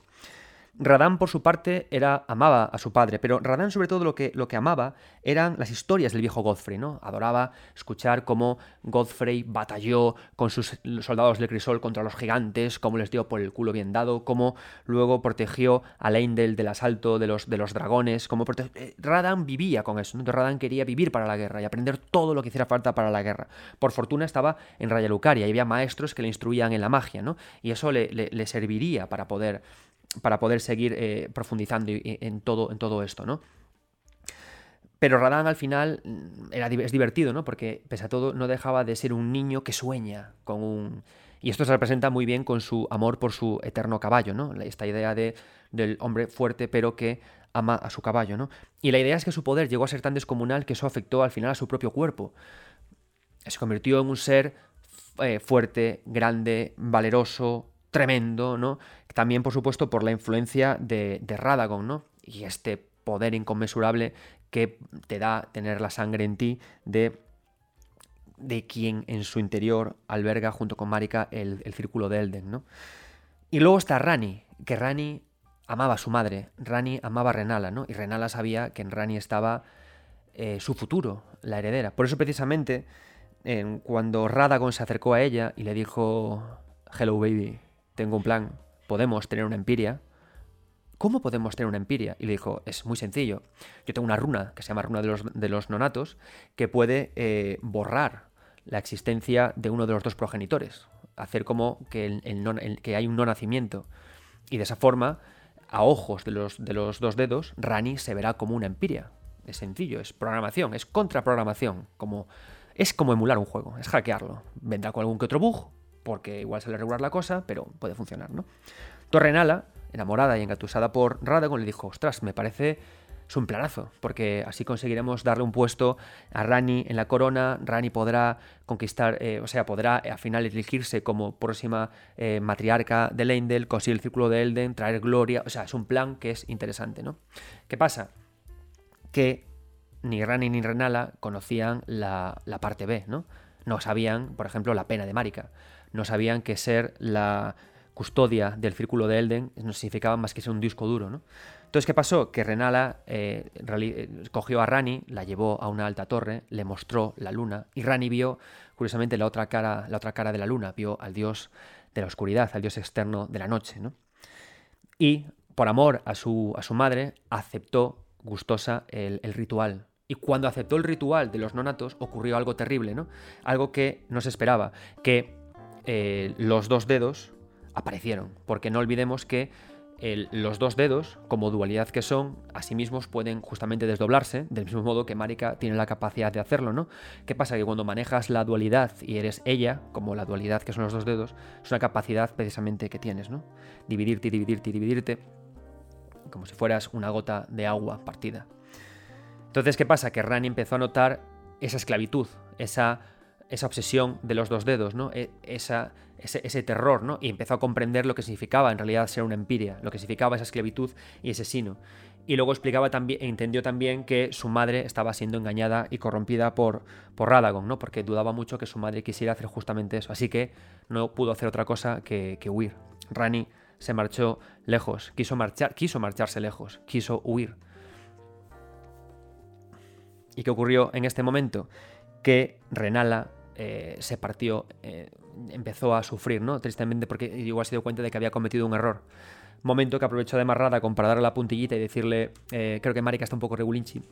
Radán, por su parte, era, amaba a su padre, pero Radán, sobre todo, lo que, lo que amaba eran las historias del viejo Godfrey, ¿no? Adoraba escuchar cómo Godfrey batalló con sus soldados de Crisol contra los gigantes, cómo les dio por el culo bien dado, cómo luego protegió a Leindel del asalto de los, de los dragones, cómo eh, Radán vivía con eso, ¿no? Radán quería vivir para la guerra y aprender todo lo que hiciera falta para la guerra. Por fortuna estaba en Raya Lucaria y había maestros que le instruían en la magia, ¿no? Y eso le serviría para poder para poder seguir eh, profundizando en todo, en todo esto, ¿no? Pero Radán al final mm, es divertido, ¿no? Porque pese a todo no dejaba de ser un niño que sueña con un, Y esto se representa muy bien con su amor por su eterno caballo, ¿no? Esta idea de, del hombre fuerte pero que ama a su caballo, ¿no? Y la idea es que su poder llegó a ser tan descomunal que eso afectó al final a su propio cuerpo. Se convirtió en un ser eh, fuerte, grande, valeroso, tremendo, ¿no? También, por supuesto, por la influencia de, de Radagon, ¿no? Y este poder inconmensurable que te da tener la sangre en ti de de quien en su interior alberga junto con Marika el, círculo de Elden, ¿no? Y luego está Rani, que Rani amaba a su madre, Rani amaba a Renala, ¿no? Y Renala sabía que en Rani estaba eh, su futuro, la heredera. Por eso precisamente, cuando Radagon se acercó a ella y le dijo, Hello baby, tengo un plan, podemos tener una empiria, ¿Cómo podemos tener una empiria? Y le dijo, es muy sencillo. Yo tengo una runa, que se llama runa de los, de los nonatos, que puede eh, borrar la existencia de uno de los dos progenitores. Hacer como que, que hay un no nacimiento. Y de esa forma, a ojos de los, de los dos dedos, Rani se verá como una empiria. Es sencillo, es programación, es contraprogramación. Como, es como emular un juego, es hackearlo. Vendrá con algún que otro bug, porque igual sale regular la cosa, pero puede funcionar, ¿no? Torrenala enamorada y engatusada por Radagon, le dijo, ostras, me parece es un planazo, porque así conseguiremos darle un puesto a Rani en la corona, Rani podrá conquistar, eh, o sea, podrá eh, al final elegirse como próxima eh, matriarca de Leindel, conseguir el círculo de Elden, traer gloria, o sea, es un plan que es interesante, ¿no? ¿Qué pasa? Que ni Rani ni Renala conocían la, la parte B, ¿no? No sabían, por ejemplo, la pena de Marika, no sabían que ser la custodia del círculo de Elden no significaba más que ser un disco duro, ¿no? Entonces, ¿qué pasó? Que Renala eh, eh, cogió a Rani, la llevó a una alta torre, le mostró la luna y Rani vio, curiosamente, la otra cara, la otra cara de la luna, vio al dios de la oscuridad, al dios externo de la noche, ¿no? Y por amor a su, a su madre, aceptó gustosa el, ritual. Y cuando aceptó el ritual de los nonatos, ocurrió algo terrible, ¿no? Algo que no se esperaba, que eh, los dos dedos aparecieron. Porque no olvidemos que los dos dedos, como dualidad que son, a sí mismos pueden justamente desdoblarse, del mismo modo que Marika tiene la capacidad de hacerlo, ¿no? ¿Qué pasa? Que cuando manejas la dualidad y eres ella, como la dualidad que son los dos dedos, es una capacidad precisamente que tienes, ¿no? Dividirte dividirte dividirte, como si fueras una gota de agua partida. Entonces, ¿qué pasa? Que Rani empezó a notar esa esclavitud, esa esa obsesión de los dos dedos, ¿no? E, esa, ese, terror, ¿no? Y empezó a comprender lo que significaba en realidad ser una empiria, lo que significaba esa esclavitud y ese sino. Y luego explicaba también, entendió también que su madre estaba siendo engañada y corrompida por, por Radagon, ¿no? Porque dudaba mucho que su madre quisiera hacer justamente eso. Así que no pudo hacer otra cosa que, que huir. Rani se marchó lejos, quiso marchar, quiso marcharse lejos, quiso huir. ¿Y qué ocurrió en este momento? Que Renala eh, se partió, eh, empezó a sufrir, ¿no? Tristemente porque igual se dio cuenta de que había cometido un error. Momento que aprovechó de marrada para darle la puntillita y decirle, eh, creo que Marika está un poco regulinchi,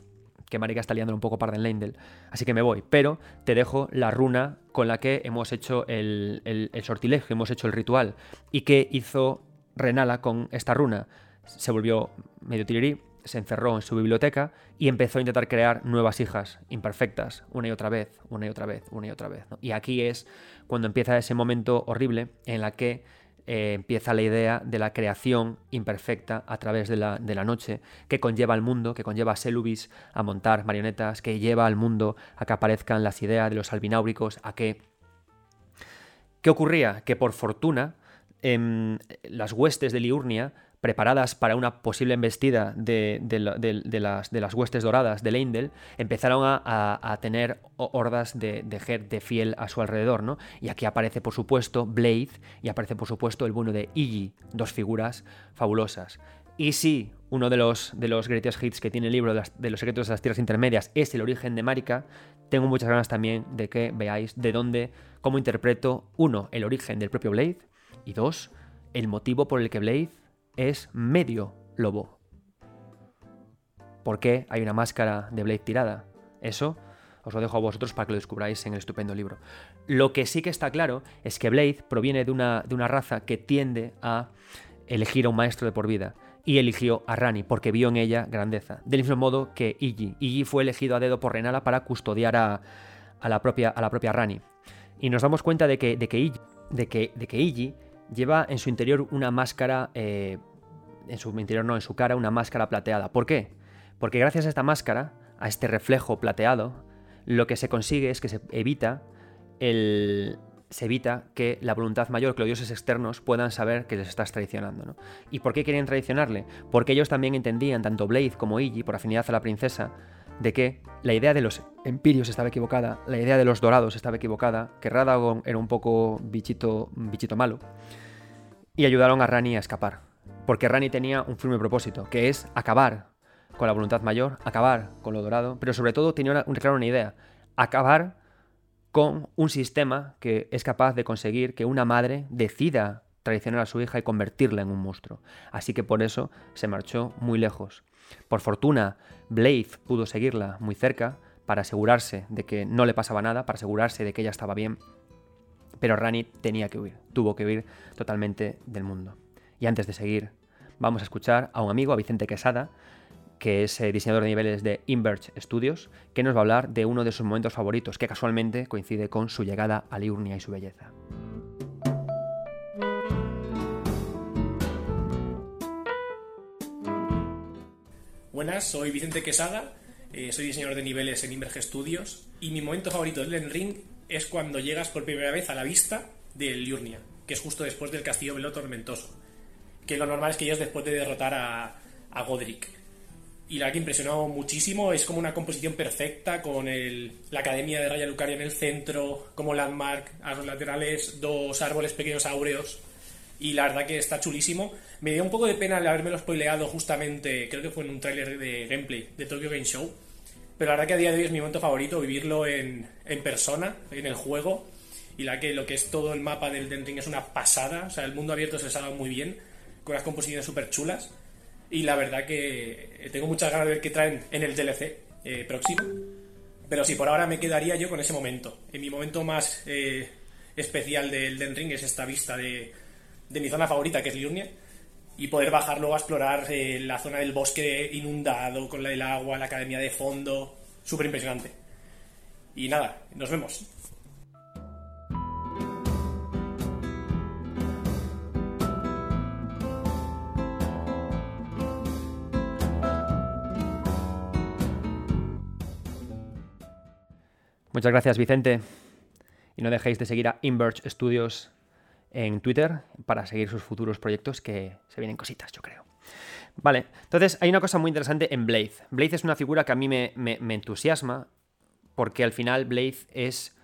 que Marika está liando un poco parda en Leindel, así que me voy, pero te dejo la runa con la que hemos hecho el, el, el sortilegio, hemos hecho el ritual. ¿Y qué hizo Renala con esta runa? Se volvió medio tirirí, se encerró en su biblioteca y empezó a intentar crear nuevas hijas imperfectas, una y otra vez, una y otra vez, una y otra vez. Y aquí es cuando empieza ese momento horrible en la que eh, empieza la idea de la creación imperfecta a través de la, de la, noche, que conlleva al mundo, que conlleva a Selubis a montar marionetas, que lleva al mundo a que aparezcan las ideas de los albináuricos, a que... ¿Qué ocurría? Que por fortuna em, las huestes de Liurnia preparadas para una posible embestida de, las, huestes doradas de Leindel, empezaron a, tener hordas de, gente fiel a su alrededor, ¿no? Y aquí aparece, por supuesto, Blade y aparece, por supuesto, el bueno de Iggy, dos figuras fabulosas. Y sí, uno de los, de los greatest hits que tiene el libro de, los secretos de las tierras intermedias es el origen de Marika, tengo muchas ganas también de que veáis de dónde, cómo interpreto, uno, el origen del propio Blade, y dos, el motivo por el que Blade es medio lobo. ¿Por qué hay una máscara de Blade tirada? Eso os lo dejo a vosotros para que lo descubráis en el estupendo libro. Lo que sí que está claro es que Blade proviene de una, de una raza que tiende a elegir a un maestro de por vida. Y eligió a Rani porque vio en ella grandeza. Del mismo modo que Iggy. Iggy fue elegido a dedo por Renala para custodiar a, la, propia, a la propia Rani. Y nos damos cuenta de que, de que de que, de que Iggy lleva en su interior una máscara, eh, en su interior no, en su cara una máscara plateada. ¿Por qué? Porque gracias a esta máscara, a este reflejo plateado, lo que se consigue es que se evita el, se evita que la voluntad mayor, que los dioses externos puedan saber que les estás traicionando. ¿no? ¿Y por qué querían traicionarle? Porque ellos también entendían, tanto Blade como Iggy, por afinidad a la princesa, de que la idea de los empirios estaba equivocada, la idea de los dorados estaba equivocada, que Radagon era un poco bichito, bichito malo, y ayudaron a Rani a escapar. Porque Rani tenía un firme propósito, que es acabar con la voluntad mayor, acabar con lo dorado, pero sobre todo tenía una, una idea, acabar con un sistema que es capaz de conseguir que una madre decida traicionar a su hija y convertirla en un monstruo. Así que por eso se marchó muy lejos. Por fortuna, Blade pudo seguirla muy cerca para asegurarse de que no le pasaba nada, para asegurarse de que ella estaba bien. Pero Rani tenía que huir, tuvo que huir totalmente del mundo. Y antes de seguir, vamos a escuchar a un amigo, a Vicente Quesada, que es eh, diseñador de niveles de Inverge Studios, que nos va a hablar de uno de sus momentos favoritos, que casualmente coincide con su llegada a Liurnia y su belleza.
Buenas, soy Vicente Quesada, eh, soy diseñador de niveles en Inverge Studios y mi momento favorito del Elden Ring es cuando llegas por primera vez a la vista de Liurnia, que es justo después del castillo Velo Tormentoso, que lo normal es que llegues después de derrotar a, a Godric y la que impresionó muchísimo. Es como una composición perfecta con el, la Academia de Raya Lucaria en el centro, como landmark, a los laterales dos árboles pequeños áureos. Y la verdad que está chulísimo. Me dio un poco de pena el haberme spoileado justamente, creo que fue en un tráiler de gameplay de Tokyo Game Show. Pero la verdad que a día de hoy es mi momento favorito vivirlo en, persona, en el juego. Y la que lo que es todo el mapa del Den Ring es una pasada. O sea, el mundo abierto se ha dado muy bien, con las composiciones súper chulas. Y la verdad que tengo muchas ganas de ver qué traen en el DLC eh, próximo. Pero sí, por ahora me quedaría yo con ese momento. En mi momento más eh, especial del Den Ring es esta vista de, de, mi zona favorita, que es Liurnia. Y poder bajar luego a explorar eh, la zona del bosque inundado, con del agua, la academia de fondo. Súper impresionante. Y nada, nos vemos.
Muchas gracias, Vicente. Y no dejéis de seguir a Inverge Studios en Twitter para seguir sus futuros proyectos que se vienen cositas, yo creo. Vale, entonces hay una cosa muy interesante en Blade. Blade es una figura que a mí me, entusiasma porque al final Blade es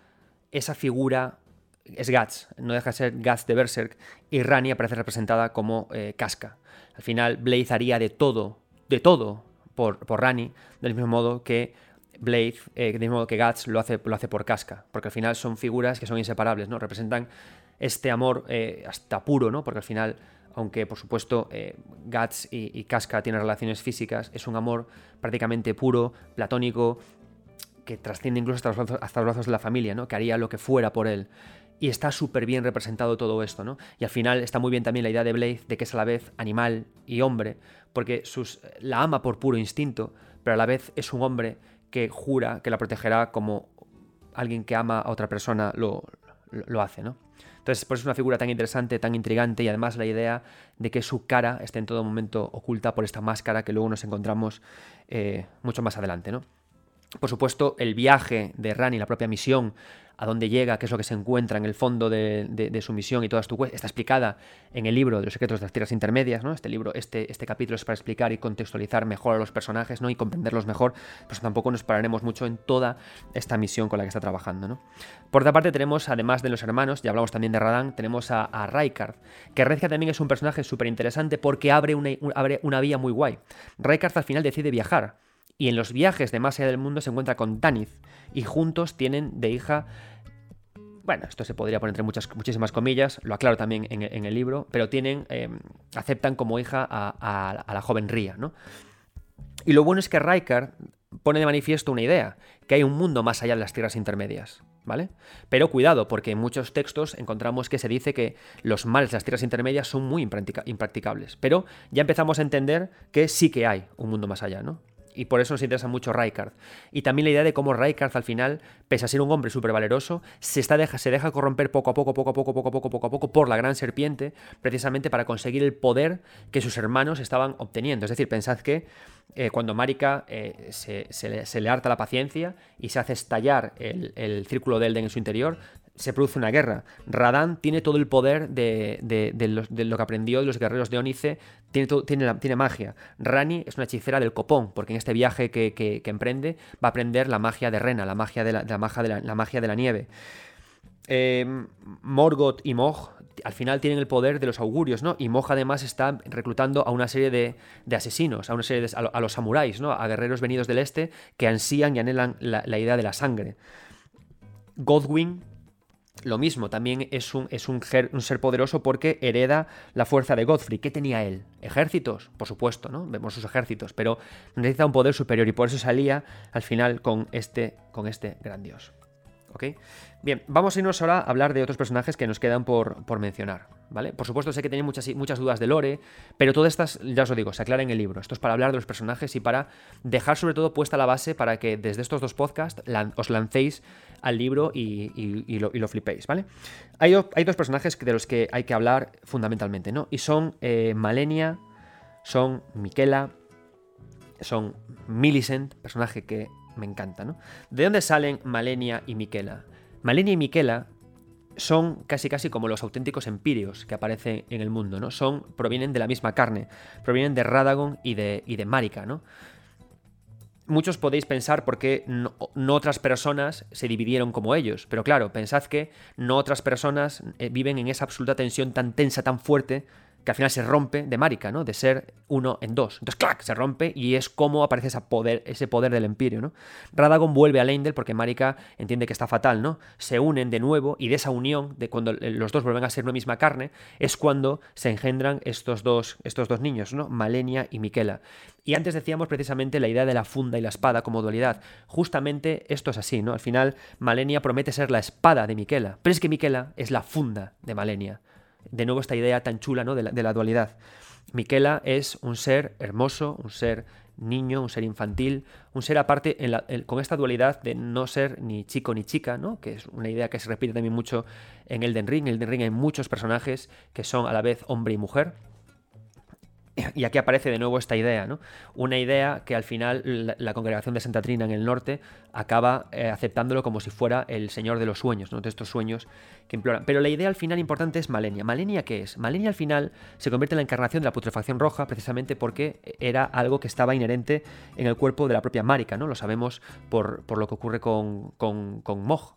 esa figura, es Guts, no deja de ser Guts de Berserk y Rani aparece representada como eh, Casca. Al final Blade haría de todo, de todo por, por Rani, del mismo modo que Blade, eh, de mismo modo que Guts, lo hace, lo hace por casca, porque al final son figuras que son inseparables, ¿no? Representan este amor eh, hasta puro, ¿no? Porque al final, aunque por supuesto eh, Guts y, Casca tienen relaciones físicas, es un amor prácticamente puro, platónico, que trasciende incluso hasta los, brazos, hasta los brazos de la familia, ¿no? Que haría lo que fuera por él. Y está súper bien representado todo esto, ¿no? Y al final está muy bien también la idea de Blade de que es a la vez animal y hombre, porque sus, la ama por puro instinto, pero a la vez es un hombre que jura que la protegerá como alguien que ama a otra persona lo, lo hace, ¿no? Entonces, por eso es una figura tan interesante, tan intrigante y además la idea de que su cara esté en todo momento oculta por esta máscara que luego nos encontramos eh, mucho más adelante, ¿no? Por supuesto, el viaje de Rani, la propia misión, a dónde llega, qué es lo que se encuentra en el fondo de, su misión y toda su está explicada en el libro de los secretos de las tierras intermedias, ¿no? Este libro, este, este capítulo es para explicar y contextualizar mejor a los personajes, ¿no? Y comprenderlos mejor, pues tampoco nos pararemos mucho en toda esta misión con la que está trabajando, ¿no? Por otra parte tenemos, además de los hermanos, ya hablamos también de Radan, tenemos a, a Raikard, que Rezka también es un personaje súper interesante porque abre una, abre una vía muy guay. Raikard al final decide viajar, y en los viajes de más allá del mundo se encuentra con Tanith y juntos tienen de hija bueno, esto se podría poner entre muchas, muchísimas comillas, lo aclaro también en, el libro, pero tienen, eh, aceptan como hija a, la joven Ría, ¿no? Y lo bueno es que Raikar pone de manifiesto una idea, que hay un mundo más allá de las tierras intermedias, ¿vale? Pero cuidado, porque en muchos textos encontramos que se dice que los males de las tierras intermedias son muy impracticables, pero ya empezamos a entender que sí que hay un mundo más allá, ¿no? Y por eso nos interesa mucho Raikard. Y también la idea de cómo Raikard al final, pese a ser un hombre súper valeroso, se, está deja, se deja corromper poco a poco, poco a poco, poco a poco, poco a poco por la gran serpiente, precisamente para conseguir el poder que sus hermanos estaban obteniendo. Es decir, pensad que eh, cuando Marika eh, se, le, harta la paciencia y se hace estallar el, el círculo de Elden en su interior, se produce una guerra. Radan tiene todo el poder de, lo que aprendió de los guerreros de Onice, tiene, tiene, tiene, magia. Rani es una hechicera del copón, porque en este viaje que, emprende va a aprender la magia de Rena, la magia de la, de la, de la nieve. Em, Morgoth y Mog al final tienen el poder de los augurios, ¿no? Y Mog además está reclutando a una serie de, asesinos, a una serie de, a, los samuráis, ¿no? A guerreros venidos del este que ansían y anhelan la, la idea de la sangre. Godwin lo mismo, también es, un, es un, ser poderoso porque hereda la fuerza de Godfrey. ¿Qué tenía él? ¿Ejércitos? Por supuesto, ¿no? Vemos sus ejércitos, pero necesita un poder superior y por eso salía al final con este, con este gran dios. Bien, vamos a irnos ahora a hablar de otros personajes que nos quedan por, por mencionar. ¿Vale? Por supuesto, sé que tenéis muchas, muchas dudas de Lore, pero todas estas, ya os lo digo, se aclaran en el libro. Esto es para hablar de los personajes y para dejar sobre todo puesta la base para que desde estos dos podcasts os lancéis al libro y, lo, flipéis, ¿vale? Hay, hay, dos personajes de los que hay que hablar fundamentalmente, ¿no? Y son eh, Malenia, son Miquela, son Millicent, personaje que me encanta, ¿no? ¿De dónde salen Malenia y Miquela? Malenia y Miquela son casi casi como los auténticos empíreos que aparecen en el mundo, ¿no? Son, provienen de la misma carne, provienen de Radagon y de, y de Marika, ¿no? muchos podéis pensar por qué no, otras personas se dividieron como ellos, pero claro, pensad que no otras personas eh, viven en esa absoluta tensión tan tensa, tan fuerte, que al final se rompe de Marika, ¿no? De ser uno en dos. Entonces, ¡clac! Se rompe y es como aparece ese poder, ese poder del Empirio, ¿no? Radagon vuelve a Leindel porque Marika entiende que está fatal, ¿no? Se unen de nuevo y de esa unión, de cuando los dos vuelven a ser una misma carne, es cuando se engendran estos dos, estos dos niños, ¿no? Malenia y Miquela. Y antes decíamos precisamente la idea de la funda y la espada como dualidad. Justamente esto es así, ¿no? Al final, Malenia promete ser la espada de Miquela, pero es que Miquela es la funda de Malenia de nuevo esta idea tan chula ¿no? de, la, dualidad. Miquela es un ser hermoso, un ser niño, un ser infantil, un ser aparte con esta dualidad de no ser ni chico ni chica, ¿no? que es una idea que se repite también mucho en Elden Ring. En Elden Ring hay muchos personajes que son a la vez hombre y mujer. [LAUGHS] Y aquí aparece de nuevo esta idea, ¿no? Una idea que al final la, congregación de Santa Trina en el norte acaba eh, aceptándolo como si fuera el señor de los sueños, ¿no? De estos sueños que imploran. Pero la idea al final importante es Malenia. ¿Malenia qué es? Malenia al final se convierte en la encarnación de la putrefacción roja precisamente porque era algo que estaba inherente en el cuerpo de la propia Marika, ¿no? Lo sabemos por, lo que ocurre con, con, con Moj,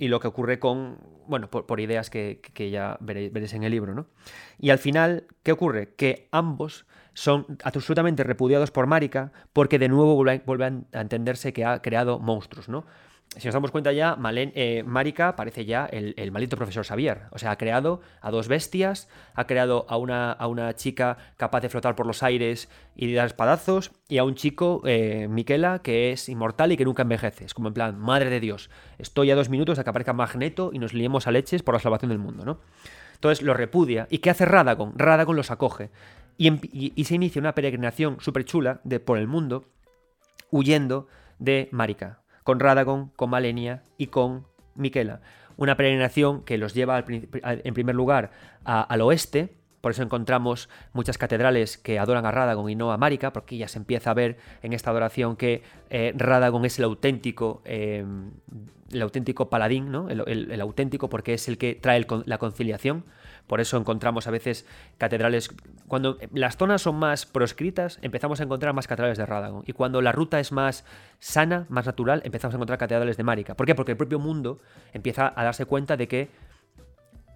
y lo que ocurre con, bueno, por, ideas que, ya veréis, en el libro, ¿no? Y al final, ¿qué ocurre? Que ambos son absolutamente repudiados por Marika porque de nuevo vuelven a entenderse que ha creado monstruos, ¿no? Si nos damos cuenta ya, Malen, eh, Marika parece ya el, el, maldito profesor Xavier. O sea, ha creado a dos bestias, ha creado a una, a una chica capaz de flotar por los aires y dar espadazos, y a un chico, eh, Miquela, que es inmortal y que nunca envejece. Es como en plan, madre de Dios, estoy a dos minutos de que aparezca Magneto y nos liemos a leches por la salvación del mundo, ¿no? Entonces lo repudia. ¿Y qué hace Radagon? Radagon los acoge. Y, y se inicia una peregrinación súper chula de, por el mundo, huyendo de Marika con Radagon, con Malenia y con Miquela. Una peregrinación que los lleva en primer lugar al oeste, por eso encontramos muchas catedrales que adoran a Radagon y no a Marika, porque ya se empieza a ver en esta adoración que eh, Radagon es el auténtico, eh, el auténtico paladín, ¿no? el, auténtico porque es el que trae la conciliación. Por eso encontramos a veces catedrales. Cuando las zonas son más proscritas, empezamos a encontrar más catedrales de Radagon. Y cuando la ruta es más sana, más natural, empezamos a encontrar catedrales de Marika. ¿Por qué? Porque el propio mundo empieza a darse cuenta de que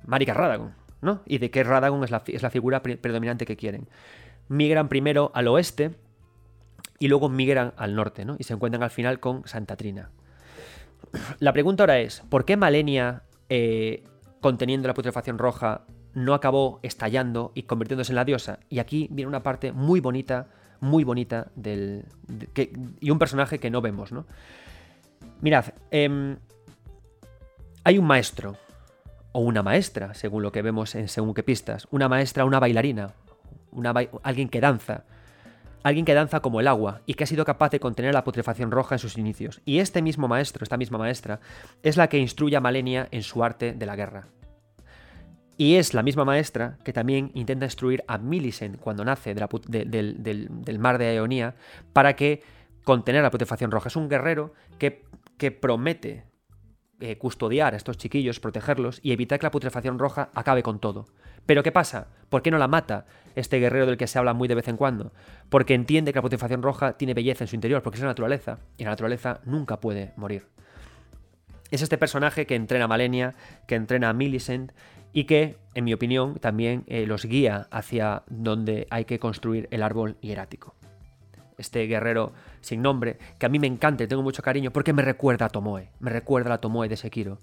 Marika es Radagon, ¿no? Y de que Radagon es la, es la figura predominante que quieren. Migran primero al oeste y luego migran al norte, ¿no? Y se encuentran al final con Santa Trina. La pregunta ahora es, ¿por qué Malenia, eh, conteniendo la putrefacción roja, no acabó estallando y convirtiéndose en la diosa. Y aquí viene una parte muy bonita, muy bonita del. y un personaje que no vemos, ¿no? Mirad, em, hay un maestro, o una maestra, según lo que vemos en según qué pistas. Una maestra, una bailarina, alguien que danza. alguien que danza como el agua y que ha sido capaz de contener la putrefacción roja en sus inicios. Y este mismo maestro, esta misma maestra, es la que instruye a Malenia en su arte de la guerra. Y es la misma maestra que también intenta instruir a Millicent cuando nace del, mar de Aeonía para que contener la putrefacción roja. Es un guerrero que, promete eh, custodiar a estos chiquillos, protegerlos y evitar que la putrefacción roja acabe con todo. Pero ¿qué pasa? ¿Por qué no la mata este guerrero del que se habla muy de vez en cuando? Porque entiende que la putrefacción roja tiene belleza en su interior, porque es la naturaleza, y la naturaleza nunca puede morir. Es este personaje que entrena a Malenia, que entrena a Millicent y que, en mi opinión, también eh, los guía hacia donde hay que construir el árbol hierático. Este guerrero sin nombre, que a mí me encanta y tengo mucho cariño porque me recuerda a Tomoe, me recuerda a la Tomoe de Sekiro.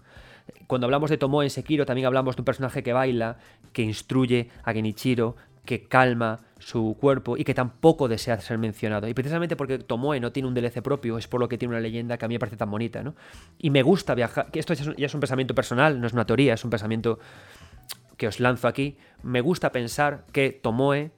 Cuando hablamos de Tomoe en Sekiro también hablamos de un personaje que baila, que instruye a Genichiro, que calma su cuerpo y que tampoco desea ser mencionado. Y precisamente porque Tomoe no tiene un DLC propio, es por lo que tiene una leyenda que a mí me parece tan bonita, ¿no? Y me gusta viajar, que esto ya es un pensamiento personal, no es una teoría, es un pensamiento que os lanzo aquí. Me gusta pensar que Tomoe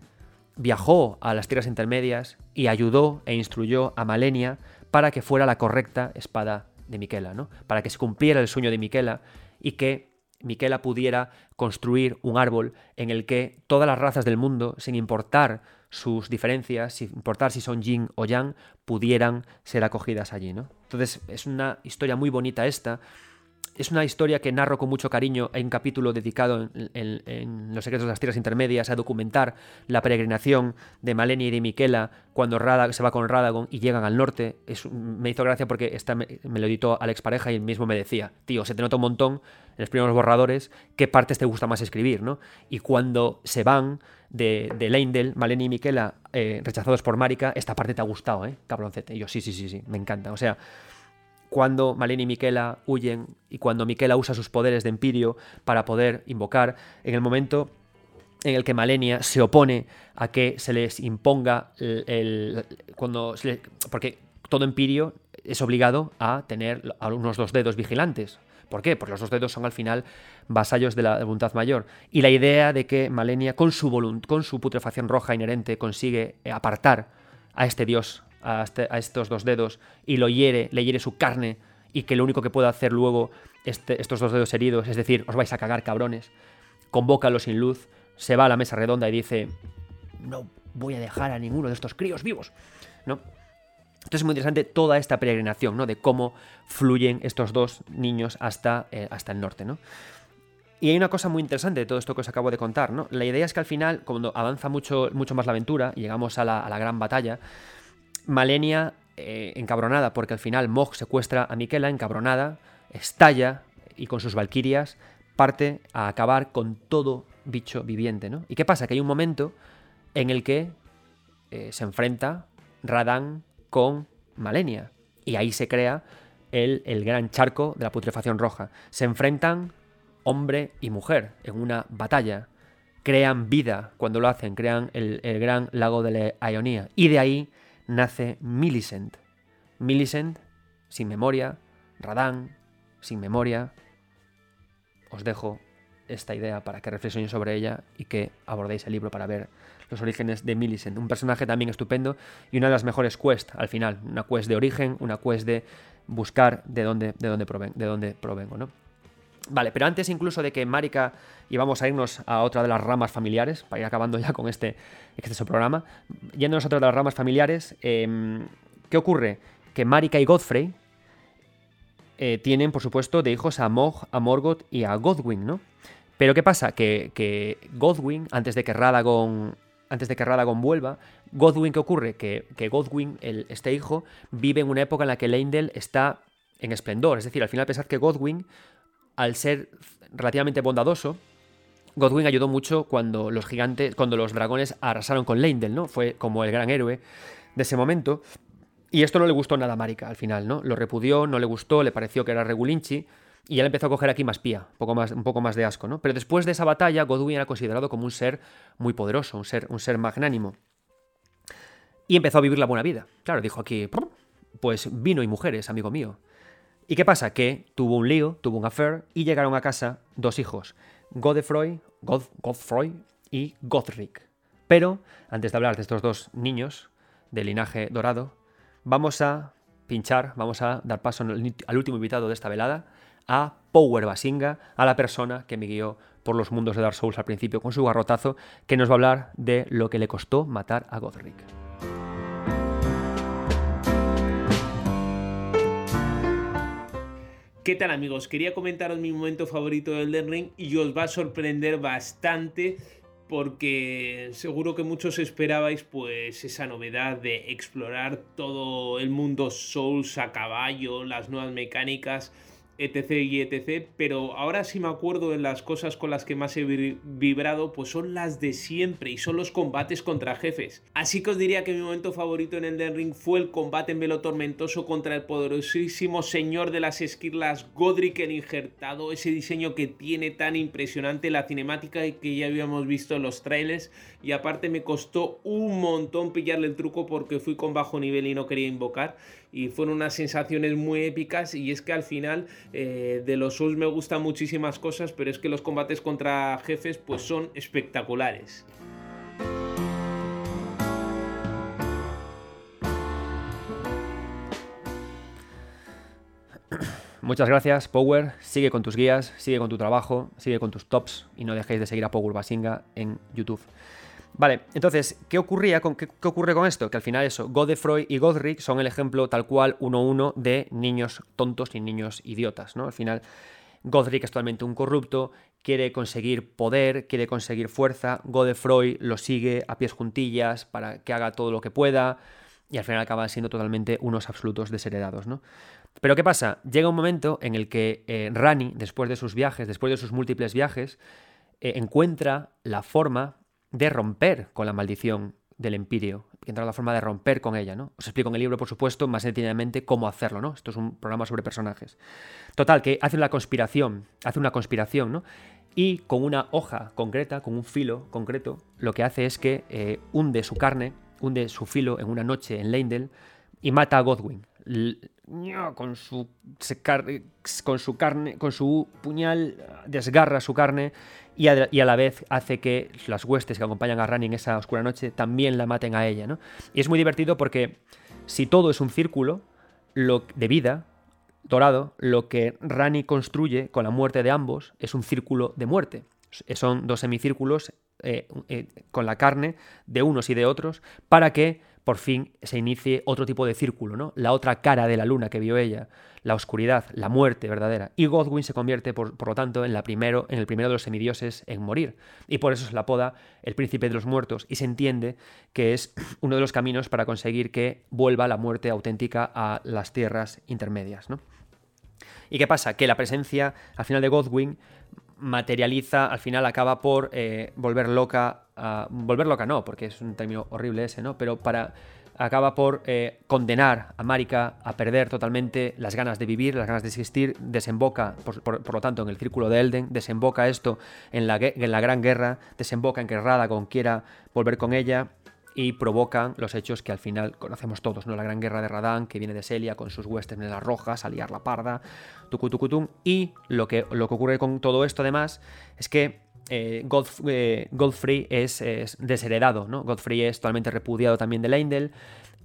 viajó a las tierras intermedias y ayudó e instruyó a Malenia para que fuera la correcta espada de Miquela, ¿no? Para que se cumpliera el sueño de Miquela y que Miquela pudiera construir un árbol en el que todas las razas del mundo, sin importar sus diferencias, sin importar si son yin o yang, pudieran ser acogidas allí, ¿no? Entonces es una historia muy bonita esta es una historia que narro con mucho cariño. Hay un capítulo dedicado en, Los secretos de las tierras intermedias a documentar la peregrinación de Malenia y de Miquela cuando Rada, se va con Radagon y llegan al norte. me hizo gracia porque me, lo editó Alex Pareja y él mismo me decía, tío, se te nota un montón en los primeros borradores qué partes te gusta más escribir, ¿no? Y cuando se van de, de Leindel, Malenia y Miquela, eh, rechazados por Marika, esta parte te ha gustado, ¿eh? Cabroncete. Y yo, sí, sí, sí, sí, me encanta. O sea, cuando Malenia y Miquela huyen y cuando Miquela usa sus poderes de Empirio para poder invocar, en el momento en el que Malenia se opone a que se les imponga el, cuando porque todo Empirio es obligado a tener unos dos dedos vigilantes. ¿Por qué? Porque los dos dedos son al final vasallos de la voluntad mayor. Y la idea de que Malenia, con su, con su putrefacción roja inherente, consigue apartar a este dios este, a, estos dos dedos y lo hiere, le hiere su carne y que lo único que puede hacer luego este, estos dos dedos heridos es decir, os vais a cagar cabrones, convócalo sin luz, se va a la mesa redonda y dice, no voy a dejar a ninguno de estos críos vivos, ¿no? Entonces es muy interesante toda esta peregrinación, ¿no? De cómo fluyen estos dos niños hasta, eh, hasta el norte, ¿no? Y hay una cosa muy interesante de todo esto que os acabo de contar, ¿no? La idea es que al final, cuando avanza mucho, mucho más la aventura, llegamos a la, a la gran batalla, Malenia, eh, encabronada porque al final Mog secuestra a Miquela, encabronada, estalla y con sus valquirias parte a acabar con todo bicho viviente, ¿no? ¿Y qué pasa? Que hay un momento en el que eh, se enfrenta Radán con Malenia y ahí se crea el, el, gran charco de la putrefacción roja. Se enfrentan hombre y mujer en una batalla. Crean vida cuando lo hacen, crean el, el gran lago de la Ionía. Y de ahí nace Millicent. Millicent, sin memoria, Radán, sin memoria. Os dejo esta idea para que reflexionéis sobre ella y que abordéis el libro para ver los orígenes de Millicent. Un personaje también estupendo y una de las mejores quests al final. Una quest de origen, una quest de buscar de dónde, de dónde, de dónde provengo, ¿no? Vale, pero antes incluso de que Marika íbamos a irnos a otra de las ramas familiares, para ir acabando ya con este exceso programa, yéndonos a otra de las ramas familiares, em, ¿qué ocurre? Que Marika y Godfrey eh, tienen, por supuesto, de hijos a Mog, a Morgoth y a Godwin, ¿no? Pero ¿qué pasa? Que, Godwin, antes de que Radagon antes de que Radagon vuelva, Godwin, ¿qué ocurre? Que, Godwin, este hijo, vive en una época en la que Leindel está en esplendor. Es decir, al final pensad que Godwin al ser relativamente bondadoso, Godwin ayudó mucho cuando los gigantes, cuando los dragones arrasaron con Leindel, ¿no? Fue como el gran héroe de ese momento. Y esto no le gustó nada a Marika al final, ¿no? Lo repudió, no le gustó, le pareció que era regulinchi. Y él empezó a coger aquí más pía, un poco más, de asco, ¿no? Pero después de esa batalla, Godwin era considerado como un ser muy poderoso, un ser, un ser magnánimo. Y empezó a vivir la buena vida. Claro, dijo aquí, pues vino y mujeres, amigo mío. ¿Y qué pasa? Que tuvo un lío, tuvo un affair y llegaron a casa dos hijos, Godefroy, God, Godfroy y Godric. Pero, antes de hablar de estos dos niños, de linaje dorado, vamos a pinchar, vamos a dar paso al último invitado de esta velada, a Power Basinga, a la persona que me guió por los mundos de Dark Souls al principio con su garrotazo, que nos va a hablar de lo que le costó matar a Godric.
¿Qué tal amigos? Quería comentaros mi momento favorito del Elden Ring y os va a sorprender bastante porque seguro que muchos esperabais pues esa novedad de explorar todo el mundo Souls a caballo, las nuevas mecánicas etc y etc. Pero ahora sí me acuerdo de las cosas con las que más he vibrado, pues son las de siempre y son los combates contra jefes. Así que os diría que mi momento favorito en Elden Ring fue el combate en velo tormentoso contra el poderosísimo señor de las esquirlas Godric el injertado, ese diseño que tiene tan impresionante, la cinemática que ya habíamos visto en los trailers y aparte me costó un montón pillarle el truco porque fui con bajo nivel y no quería invocar y fueron unas sensaciones muy épicas y es que al final eh, de los Souls me gustan muchísimas cosas, pero es que los combates contra jefes pues son espectaculares. [COUGHS]
Muchas gracias, Power. Sigue con tus guías, sigue con tu trabajo, sigue con tus tops y no dejéis de seguir a Power Basinga en YouTube. Vale, entonces, ¿qué, ocurría qué, ocurre con esto? Que al final eso, Godefroy y Godric son el ejemplo tal cual uno uno de niños tontos y niños idiotas, ¿no? Al final, Godric es totalmente un corrupto, quiere conseguir poder, quiere conseguir fuerza, Godefroy lo sigue a pies juntillas para que haga todo lo que pueda y al final acaban siendo totalmente unos absolutos desheredados, ¿no? Pero ¿qué pasa? Llega un momento en el que eh, Rani, después de sus viajes, después de sus múltiples viajes, eh, encuentra la forma de romper con la maldición del empirio, encontrar la forma de romper con ella, ¿no? Os explico en el libro, por supuesto, más detenidamente cómo hacerlo, ¿no? Esto es un programa sobre personajes. Total, que hace una conspiración, hace una conspiración, ¿no? Y con una hoja concreta, con un filo concreto, lo que hace es que eh, hunde su carne, hunde su filo en una noche en Leindel y mata a Godwin con su, con su carne, con su puñal desgarra su carne y a, la vez hace que las huestes que acompañan a Rani en esa oscura noche también la maten a ella, ¿no? Y es muy divertido porque si todo es un círculo lo, de vida dorado, lo que Rani construye con la muerte de ambos es un círculo de muerte. Son dos semicírculos eh, eh, con la carne de unos y de otros para que por fin se inicie otro tipo de círculo, ¿no? La otra cara de la luna que vio ella, la oscuridad, la muerte verdadera. Y Godwin se convierte, por, lo tanto, en, la en el primero de los semidioses en morir. Y por eso se la apoda el príncipe de los muertos. Y se entiende que es [CLEARS THROAT] uno de los caminos para conseguir que vuelva la muerte auténtica a las tierras intermedias, ¿no? ¿Y qué pasa? Que la presencia al final de Godwin materializa, al final acaba por eh, volver loca, volver loca no, porque es un término horrible ese, ¿no? Pero para acaba por eh, condenar a Marika a perder totalmente las ganas de vivir, las ganas de existir, desemboca, por, lo tanto, en el círculo de Elden, desemboca esto en la, en la gran guerra, desemboca en que Radagon quiera volver con ella, y provocan los hechos que al final conocemos todos, ¿no? La gran guerra de Radán, que viene de Celia con sus huestes las rojas, a liar la parda, tucutucutum. Y lo que, lo que ocurre con todo esto, además, es que eh, eh, Godfrey es, desheredado, ¿no? Godfrey es totalmente repudiado también de Leindel.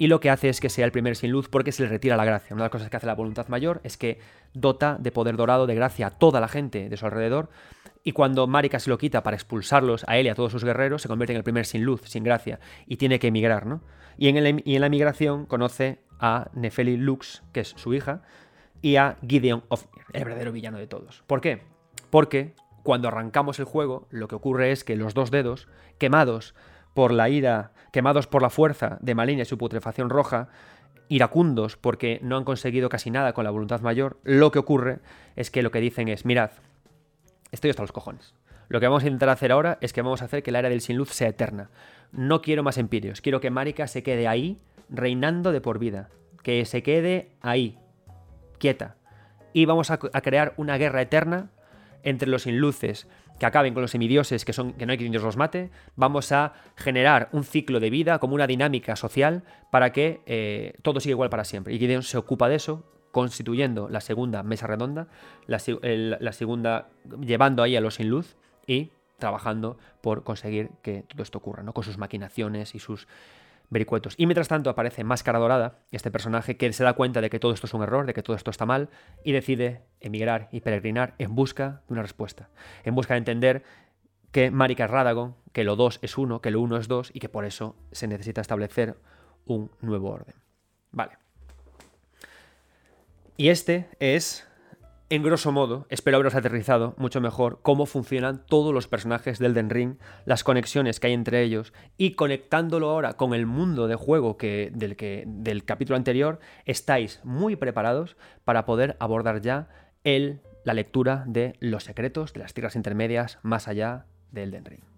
Y lo que hace es que sea el primer sin luz porque se le retira la gracia. Una de las cosas que hace la voluntad mayor es que dota de poder dorado, de gracia a toda la gente de su alrededor, y cuando Marika se lo quita para expulsarlos a él y a todos sus guerreros, se convierte en el primer sin luz, sin gracia, y tiene que emigrar, ¿no? Y en, en la emigración conoce a Nefeli Lux, que es su hija, y a Gideon el verdadero villano de todos. ¿Por qué? Porque cuando arrancamos el juego, lo que ocurre es que los dos dedos, quemados por la ira, quemados por la fuerza de Malina y su putrefacción roja, iracundos porque no han conseguido casi nada con la voluntad mayor, lo que ocurre es que lo que dicen es, mirad, Estoy hasta los cojones. Lo que vamos a intentar hacer ahora es que vamos a hacer que la era del sin luz sea eterna. No quiero más empirios. Quiero que Marika se quede ahí, reinando de por vida. Que se quede ahí, quieta. Y vamos a, crear una guerra eterna entre los sin luces que acaben con los semidioses, que, son, que no hay quien los mate. Vamos a generar un ciclo de vida como una dinámica social para que eh, todo siga igual para siempre. Y Gideon se ocupa de eso, constituyendo la segunda mesa redonda, la, segunda llevando ahí a los sin luz y trabajando por conseguir que todo esto ocurra, ¿no? Con sus maquinaciones y sus vericuetos. Y mientras tanto aparece Máscara Dorada, este personaje que se da cuenta de que todo esto es un error, de que todo esto está mal, y decide emigrar y peregrinar en busca de una respuesta, en busca de entender que Marika Radagon, que lo dos es uno, que lo uno es dos, y que por eso se necesita establecer un nuevo orden. Vale. Y este es en grosso modo, espero haberos aterrizado mucho mejor cómo funcionan todos los personajes del Den Ring, las conexiones que hay entre ellos y conectándolo ahora con el mundo de juego que, del, que, del capítulo anterior, estáis muy preparados para poder abordar ya el, la lectura de los secretos de las tierras intermedias más allá del Den Ring.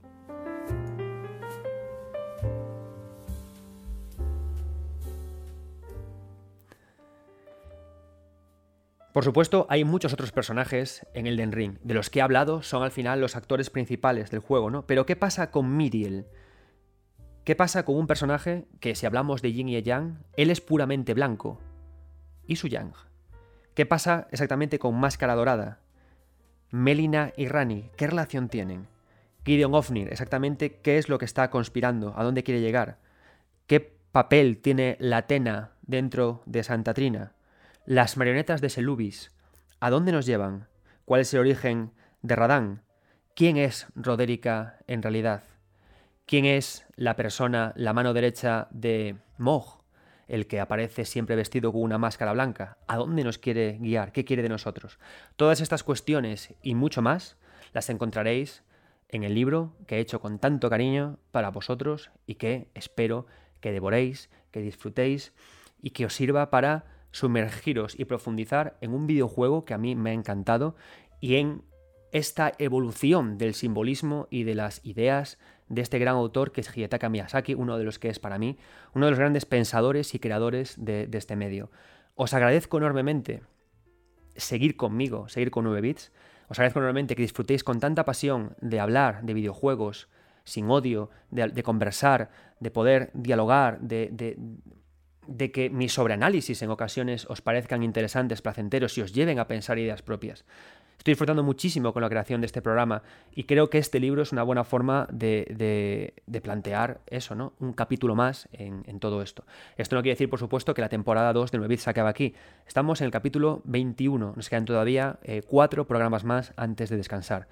Por supuesto, hay muchos otros personajes en Elden Ring. De los que he hablado son al final los actores principales del juego, ¿no? Pero ¿qué pasa con Miriel? ¿Qué pasa con un personaje que, si hablamos de Yin y Yang, él es puramente blanco? ¿Y su Yang? ¿Qué pasa exactamente con Máscara Dorada? Melina y Rani, ¿qué relación tienen? Gideon Ofnir, exactamente qué es lo que está conspirando, a dónde quiere llegar, qué papel tiene la Atena dentro de Santa Trina. Las marionetas de Selubis, ¿a dónde nos llevan? ¿Cuál es el origen de Radán? ¿Quién es Roderica en realidad? ¿Quién es la persona, la mano derecha de Mog, el que aparece siempre vestido con una máscara blanca? ¿A dónde nos quiere guiar? ¿Qué quiere de nosotros? Todas estas cuestiones y mucho más las encontraréis en el libro que he hecho con tanto cariño para vosotros y que espero que devoréis, que disfrutéis y que os sirva para sumergiros y profundizar en un videojuego que a mí me ha encantado y en esta evolución del simbolismo y de las ideas de este gran autor que es Hidetaka Miyazaki, uno de los que es para mí uno de los grandes pensadores y creadores de, este medio. Os agradezco enormemente seguir conmigo, seguir con 9 bits. Os agradezco enormemente que disfrutéis con tanta pasión de hablar de videojuegos sin odio, de, conversar, de poder dialogar, de, de que mis sobreanálisis en ocasiones os parezcan interesantes, placenteros y os lleven a pensar ideas propias. Estoy disfrutando muchísimo con la creación de este programa y creo que este libro es una buena forma de, plantear eso, ¿no? Un capítulo más en, todo esto. Esto no quiere decir, por supuesto, que la temporada 2 de 9 se acaba aquí. Estamos en el capítulo 21. Nos quedan todavía eh, cuatro programas más antes de descansar.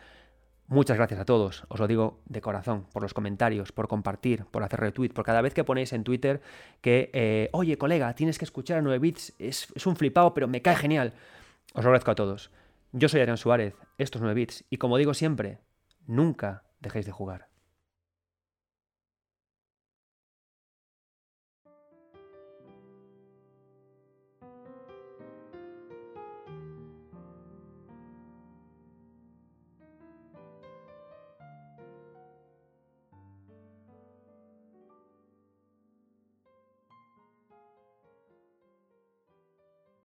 Muchas gracias a todos, os lo digo de corazón, por los comentarios, por compartir, por hacer retweet, por cada vez que ponéis en Twitter que, eh, oye colega, tienes que escuchar a 9 bits, es, un flipado, pero me cae genial. Os lo agradezco a todos. Yo soy Adrián Suárez, esto es 9 bits, y como digo siempre, nunca dejéis de jugar.